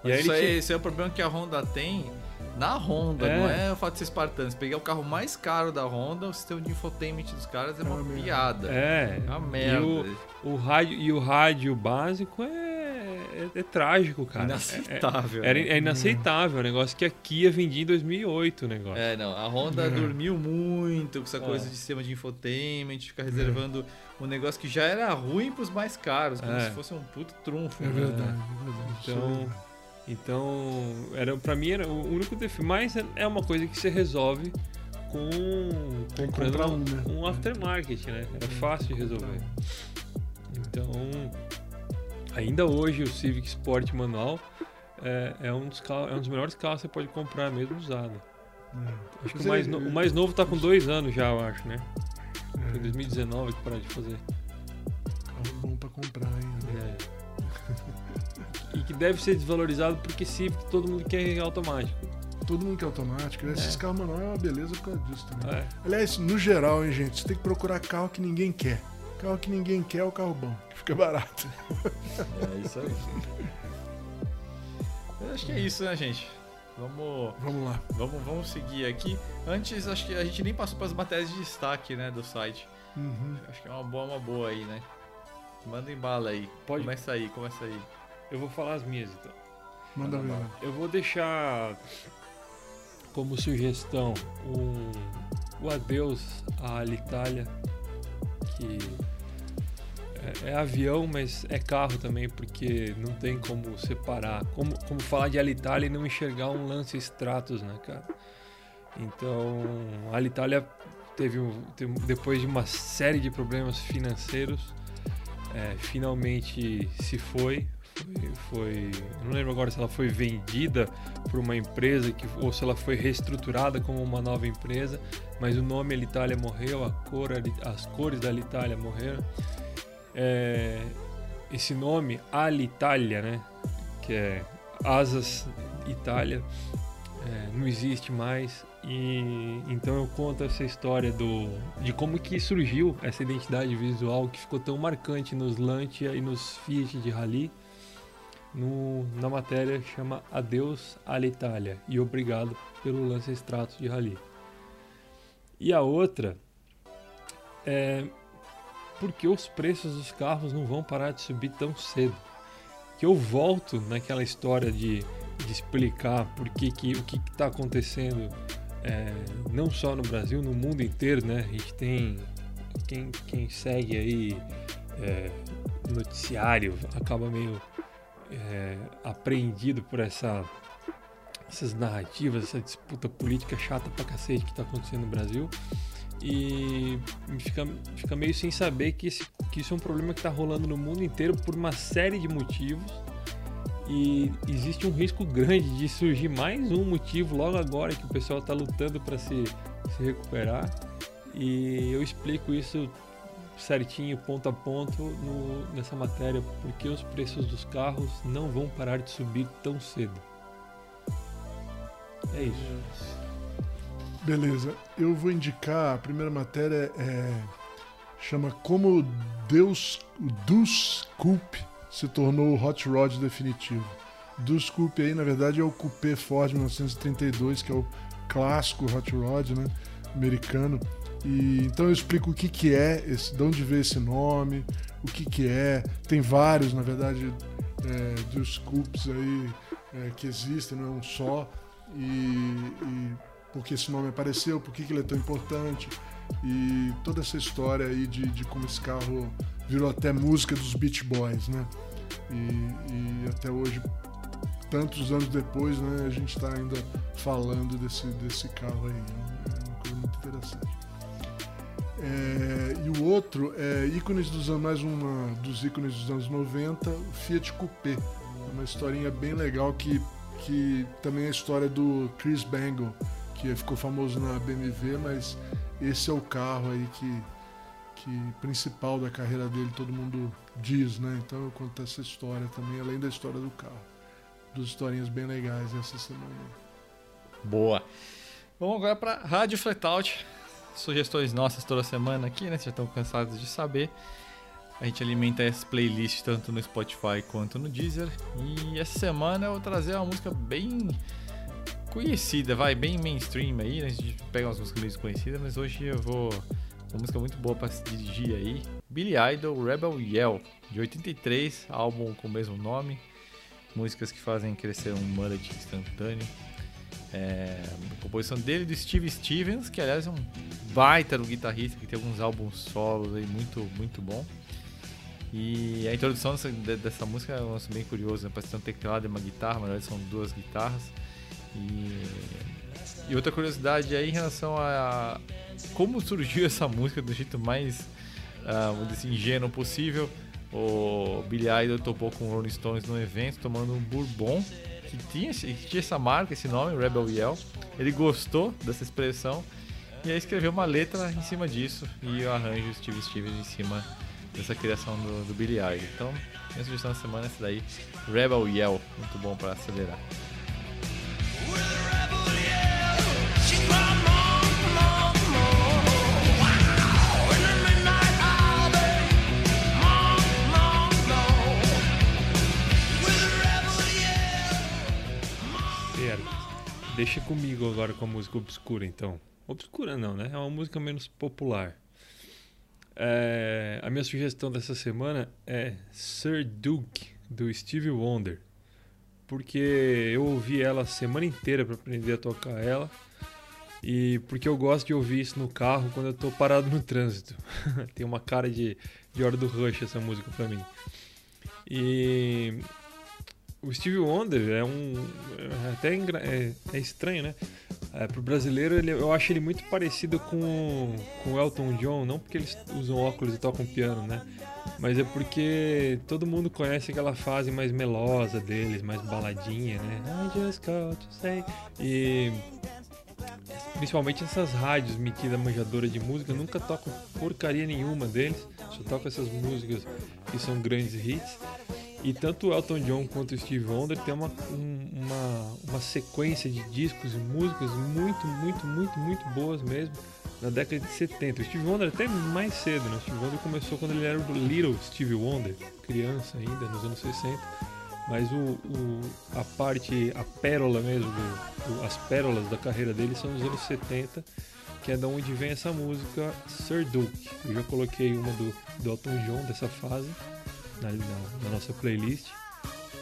Mas isso, aí, tinha- esse é o problema que a Honda tem na Honda, É. não é o fato de ser espartano. Se pegar o carro mais caro da Honda, o sistema de infotainment dos caras é uma É piada. É, É uma e merda. o, o rádio, e o rádio básico é, é, é trágico, cara. Inaceitável. É, era, né? é inaceitável, é um negócio que a Kia vendia em 2008, o negócio. É, não, a Honda dormiu muito com essa É. coisa de sistema de infotainment, ficar reservando um negócio que já era ruim pros mais caros, como É. se fosse um puto trunfo. É né? verdade, é é Então, então era para mim era o único defeito, mas é- é uma coisa que você resolve com comprando um, um, né? um aftermarket, né? É fácil de resolver. Então, ainda hoje o Civic Sport manual é, é um dos carros, é um dos melhores carros que você pode comprar mesmo usado. É. Acho que o mais, no- o mais novo tá com dois anos já, eu acho, né? Foi em É, 2019 que pararam de fazer. carro bom pra comprar ainda. É. E que deve ser desvalorizado porque Civic todo mundo quer automático. Todo mundo quer automático, né? Esses É. carros manual é uma beleza por causa disso também. É. Aliás, no geral, hein, gente, você tem que procurar carro que ninguém quer. Carro que ninguém quer é o carro bom, que fica barato. É isso aí. Eu acho que é isso, né, gente? Vamos, Vamos lá. vamos, vamos seguir aqui. Antes, acho que a gente nem passou para as matérias de destaque, né, do site. Uhum. Acho que é uma boa, uma boa aí, né? Manda em bala aí. Pode- Começa aí, começa aí. Eu vou falar as minhas então. Manda ver. Eu vou deixar como sugestão um, o adeus à Alitalia, que é, é avião, mas é carro também, porque não tem como separar. Como, como falar de Alitalia e não enxergar um lance Stratos, né, cara? Então, a Alitalia teve, teve- depois de uma série de problemas financeiros, é, finalmente se foi. Foi, foi- não lembro agora se ela foi vendida por uma empresa que, ou se ela foi reestruturada como uma nova empresa, mas o nome Alitalia morreu, a cor, as cores da Alitalia morreram. É, esse nome Alitalia, né, que é Asas Itália, é, não existe mais. E então eu conto essa história do de como que surgiu essa identidade visual que ficou tão marcante nos Lancia e nos Fiat de Rally. No, na matéria chama Adeus Alitalia e obrigado pelo Lancia Stratos de Rally. E a outra é porque os preços dos carros não vão parar de subir tão cedo. Que eu volto naquela história de, de explicar por que, que o que está acontecendo é, não só no Brasil, no mundo inteiro, né? A gente tem quem, quem segue aí é, noticiário acaba meio é, apreendido por essa essas narrativas, essa disputa política chata pra cacete que tá acontecendo no Brasil e fica, fica meio sem saber que, esse, que isso é um problema que tá rolando no mundo inteiro por uma série de motivos e existe um risco grande de surgir mais um motivo logo agora que o pessoal está lutando para se, se recuperar e eu explico isso certinho, ponto a ponto, no, nessa matéria, porque os preços dos carros não vão parar de subir tão cedo. É isso. Beleza. Eu vou indicar, a primeira matéria é chama Como Deus, o Dus Coupe se tornou o hot rod definitivo. Dus Coupe aí, na verdade, é o Coupé Ford 1932, que é o clássico hot rod, né, americano. E então eu explico o que que é, esse, de onde veio esse nome, o que que é. Tem vários, na verdade, é, dos Coupes aí é, que existem, não é um só. E, e por que esse nome apareceu, por que, que ele é tão importante e toda essa história aí de, de como esse carro virou até música dos Beach Boys, né? E, e até hoje tantos anos depois, né, a gente está ainda falando desse, desse carro aí. É uma coisa muito interessante. É, e o outro é ícones dos anos, mais uma dos ícones dos anos 90, o Fiat Coupé. É uma historinha bem legal que, que também é a história do Chris Bangle, que ficou famoso na BMW, mas esse é o carro aí que, que principal da carreira dele, todo mundo diz, né? Então eu conto essa história também, além da história do carro. Duas historinhas bem legais essa semana. Boa. Vamos agora para Rádio Flatout. Sugestões nossas toda semana aqui, né? Vocês já estão cansados de saber. A gente alimenta essa playlist tanto no Spotify quanto no Deezer. E essa semana eu vou trazer uma música bem conhecida, vai, bem mainstream aí. Né? A gente pega umas músicas meio desconhecidas, mas hoje eu vou. Uma música muito boa para se dirigir aí. Billy Idol Rebel Yell, de 83, álbum com o mesmo nome. Músicas que fazem crescer um mullet instantâneo. É, composição dele do Steve Stevens, que aliás é um baita no guitarrista, que tem alguns álbuns solos aí muito, muito bom. E a introdução dessa, dessa música é um bem curioso, né? parece um teclado e uma guitarra, mas são duas guitarras. E, e outra curiosidade aí em relação a como surgiu essa música do jeito mais uh, ingênuo possível. O Billy Idol topou com Rolling Stones no evento tomando um bourbon que tinha, que tinha essa marca, esse nome, Rebel Yell. Ele gostou dessa expressão e aí escreveu uma letra em cima disso e o arranjo Steve Stevens em cima dessa criação do, do Billy Idol. Então, minha sugestão da semana é essa daí, Rebel Yell, muito bom para acelerar. Deixa comigo agora com a música obscura, então. Obscura não, né? É uma música menos popular. É, a minha sugestão dessa semana é Sir Duke, do Stevie Wonder. Porque eu ouvi ela a semana inteira para aprender a tocar ela. E porque eu gosto de ouvir isso no carro quando eu tô parado no trânsito. Tem uma cara de, de hora do rush essa música para mim. E o Steve Wonder é um. É até é, é estranho, né? É, pro brasileiro, ele, eu acho ele muito parecido com, com o Elton John, não porque eles usam óculos e tocam piano, né? Mas é porque todo mundo conhece aquela fase mais melosa deles, mais baladinha, né? I just got to say. E principalmente essas rádios metida manjadora de música nunca tocam porcaria nenhuma deles, só tocam essas músicas que são grandes hits. E tanto Elton John quanto Steve Wonder tem uma, uma, uma sequência de discos e músicas muito, muito, muito, muito boas mesmo na década de 70. O Steve Wonder até mais cedo, né? O Steve Wonder começou quando ele era o Little Steve Wonder, criança ainda, nos anos 60. Mas o, o a parte, a pérola mesmo, do, do, as pérolas da carreira dele são os anos 70, que é da onde vem essa música Sir Duke. Eu já coloquei uma do, do Elton John dessa fase na, na, na nossa playlist.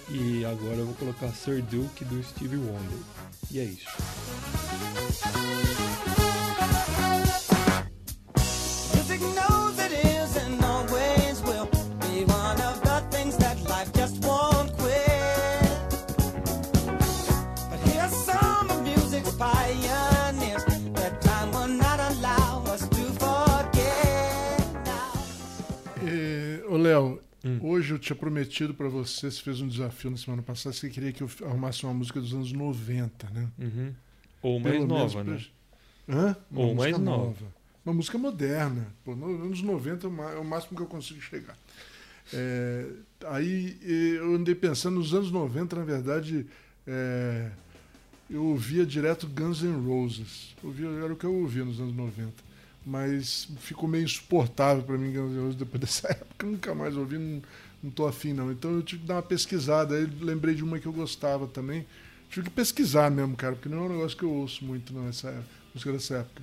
E agora eu vou colocar Sir Duke do Stevie Wonder. E é isso. Léo, Hum. Hoje eu tinha prometido para você, você fez um desafio na semana passada, você queria que eu arrumasse uma música dos anos 90, né? Uhum. Ou mais Pelo nova, né? Hã? Uma Ou mais nova. nova. Uma música moderna. Pô, nos anos 90 é o máximo que eu consigo chegar. É, aí eu andei pensando, nos anos 90, na verdade, é, eu ouvia direto Guns N' Roses. Ouvia, era o que eu ouvia nos anos 90 mas ficou meio insuportável para mim depois dessa época. Nunca mais ouvi, não, não tô afim não. Então eu tive que dar uma pesquisada. Aí lembrei de uma que eu gostava também. Tive que pesquisar mesmo, cara, porque não é um negócio que eu ouço muito nessa época, música dessa época.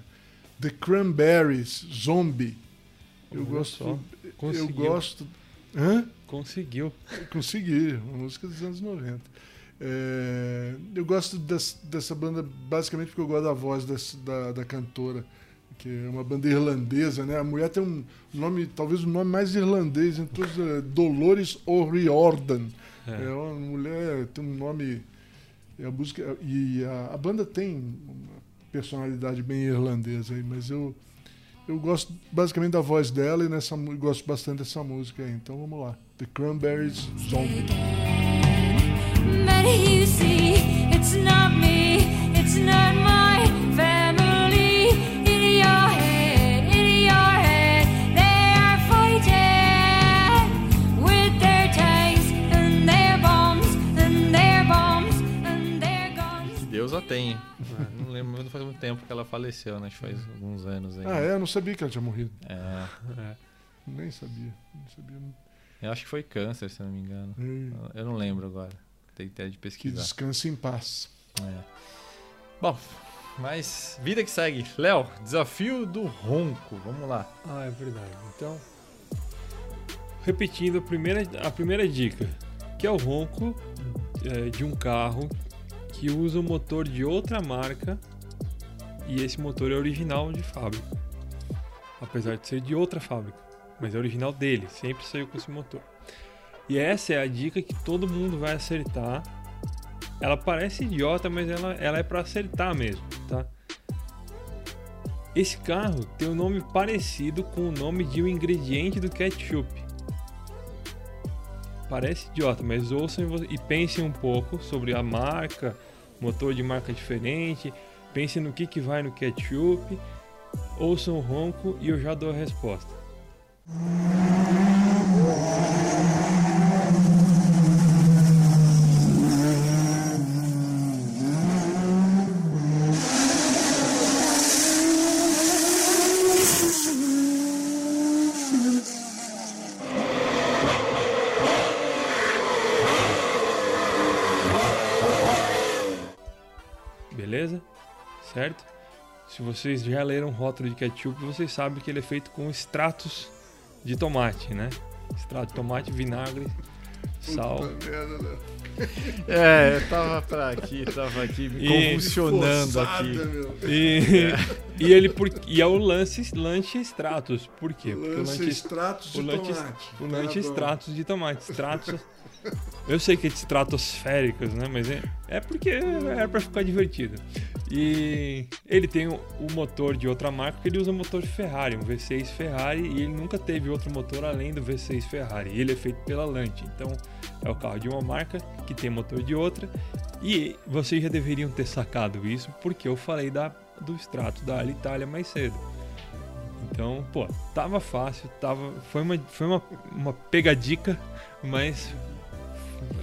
The Cranberries, Zombie. Eu Olha gosto. Eu gosto. Hã? Conseguiu. Consegui, uma música dos anos 90. É, eu gosto dessa, dessa banda basicamente porque eu gosto da voz dessa, da, da cantora que é uma banda irlandesa, né? A mulher tem um nome, talvez o nome mais irlandês em todos, é Dolores O'Riordan. É. é uma mulher, tem um nome E a música e a, a banda tem uma personalidade bem irlandesa aí, mas eu eu gosto basicamente da voz dela e nessa gosto bastante dessa música aí. Então vamos lá. The Cranberries Zombie. But you see, it's not me, it's not my guns. Deus a tenha. Não lembro, não faz muito tempo que ela faleceu, né? Acho que faz alguns anos aí. Ah, é? Eu não sabia que ela tinha morrido. É, Nem sabia. Não sabia. eu acho que foi câncer, se eu não me engano. Ei, Eu não lembro agora. Tem ideia de Que pesquisar. descanse em paz. É. Bom, mas vida que segue. Léo, desafio do ronco. Vamos lá. Ah, é verdade. Então, repetindo a primeira, a primeira dica, que é o ronco é, de um carro que usa o motor de outra marca e esse motor é original de fábrica. Apesar de ser de outra fábrica, mas é original dele, sempre saiu com esse motor. E essa é a dica que todo mundo vai acertar. Ela parece idiota, mas ela, ela é para acertar mesmo, tá? Esse carro tem um nome parecido com o nome de um ingrediente do ketchup. Parece idiota, mas ouçam e e pensem um pouco sobre a marca, motor de marca diferente, pensem no que, que vai no ketchup, ouçam o ronco e eu já dou a resposta. Se vocês já leram o rótulo de ketchup, vocês sabem que ele é feito com extratos de tomate, né? Extrato de tomate, vinagre, sal. Puta merda, né? É, eu tava pra aqui, tava aqui me convulsionando Forçada, aqui. meu. E, e ele por, e é o lance lanche extratos. Por quê? Porque o lanche, extratos de o lanche, tomate. o Tá lanche bom. extratos de tomate. Extratos. Eu sei que é de estratosféricos, né? Mas é, é porque é pra ficar divertido. E ele tem o, motor de outra marca, que ele usa motor Ferrari, um V6 Ferrari, e ele nunca teve outro motor além do V6 Ferrari. Ele é feito pela Lante. Então é o carro de uma marca que tem motor de outra. E vocês já deveriam ter sacado isso, porque eu falei da, do extrato da Alitalia mais cedo. Então, pô, tava fácil, tava, foi uma, foi uma, uma pegadica, mas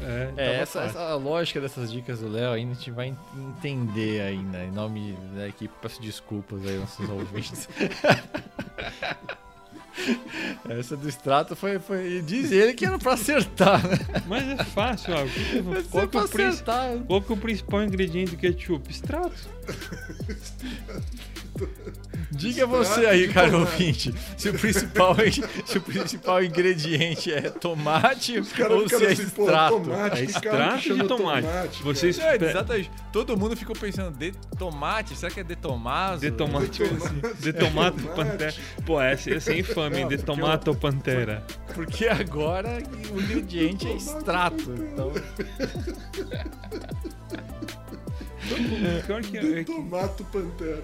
é, É, tava essa, essa a lógica dessas dicas do Léo ainda a gente vai en- entender ainda. Em nome da equipe, peço desculpas aí aos nossos ouvintes. Essa do extrato foi, foi. Diz ele que era pra acertar, né? Mas é fácil, ó. Que que- Mas Qual é que, é pra o prin- acertar. qual que é o principal ingrediente do ketchup? Extrato. Diga você aí, cara ouvinte, se o principal, se o principal ingrediente é tomate ou se é assim, extrato. tomate, É que que extrato de chama tomate. Vocês É, exatamente. Todo mundo ficou pensando, de tomate? Será que é de tomaso? De tomate, de tomato Detomate. pantera. Pô, essa, essa é infame, Não, de porque tomato ou pantera. Porque agora o ingrediente é extrato. Então, Pior que, é que Tomato Pantera.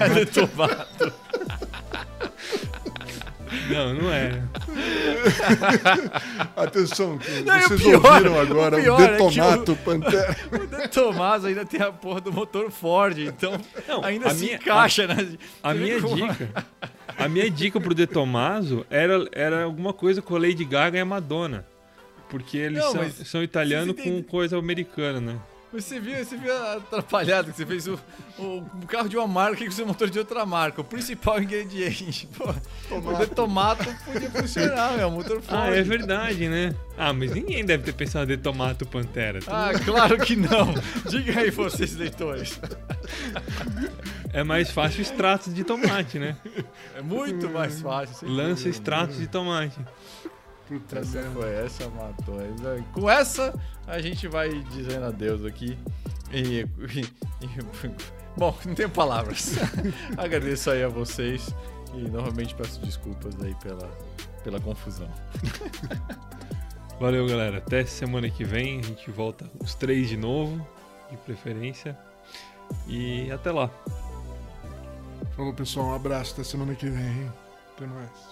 é, de tomato. Não, não é. Atenção, que Não, o vocês pior- ouviram agora o o, pior é que Detomato Pantera. O de tomaso ainda tem a porra do motor Ford, então Não, ainda a se minha- encaixa, né? A Você vê minha como- dica, a minha dica pro De Tomaso era, era alguma coisa com a Lady Gaga e a Madonna. Porque eles Não, são, são italianos com coisa americana, né? Você viu, você viu a atrapalhada que você fez o, o, carro de uma marca com seu motor de outra marca. O principal ingrediente. Pô, o de tomato podia funcionar, meu. Motor Ford. Ah, é verdade, né? Ah, mas ninguém deve ter pensado de Tomato Pantera. Ah, claro que não. Diga aí vocês, leitores. É mais fácil extratos de tomate, né? É muito mais fácil. Lança extratos de tomate. Puta Essa foi, essa matou. Com essa, a gente vai dizendo adeus aqui. E, e- e- bom, não tenho palavras. Agradeço aí a vocês e novamente peço desculpas aí pela, pela confusão. Valeu, galera. Até semana que vem. A gente volta os três de novo. de preferência. E até lá. Falou, pessoal. Um abraço. Até semana que vem, hein? Até mais.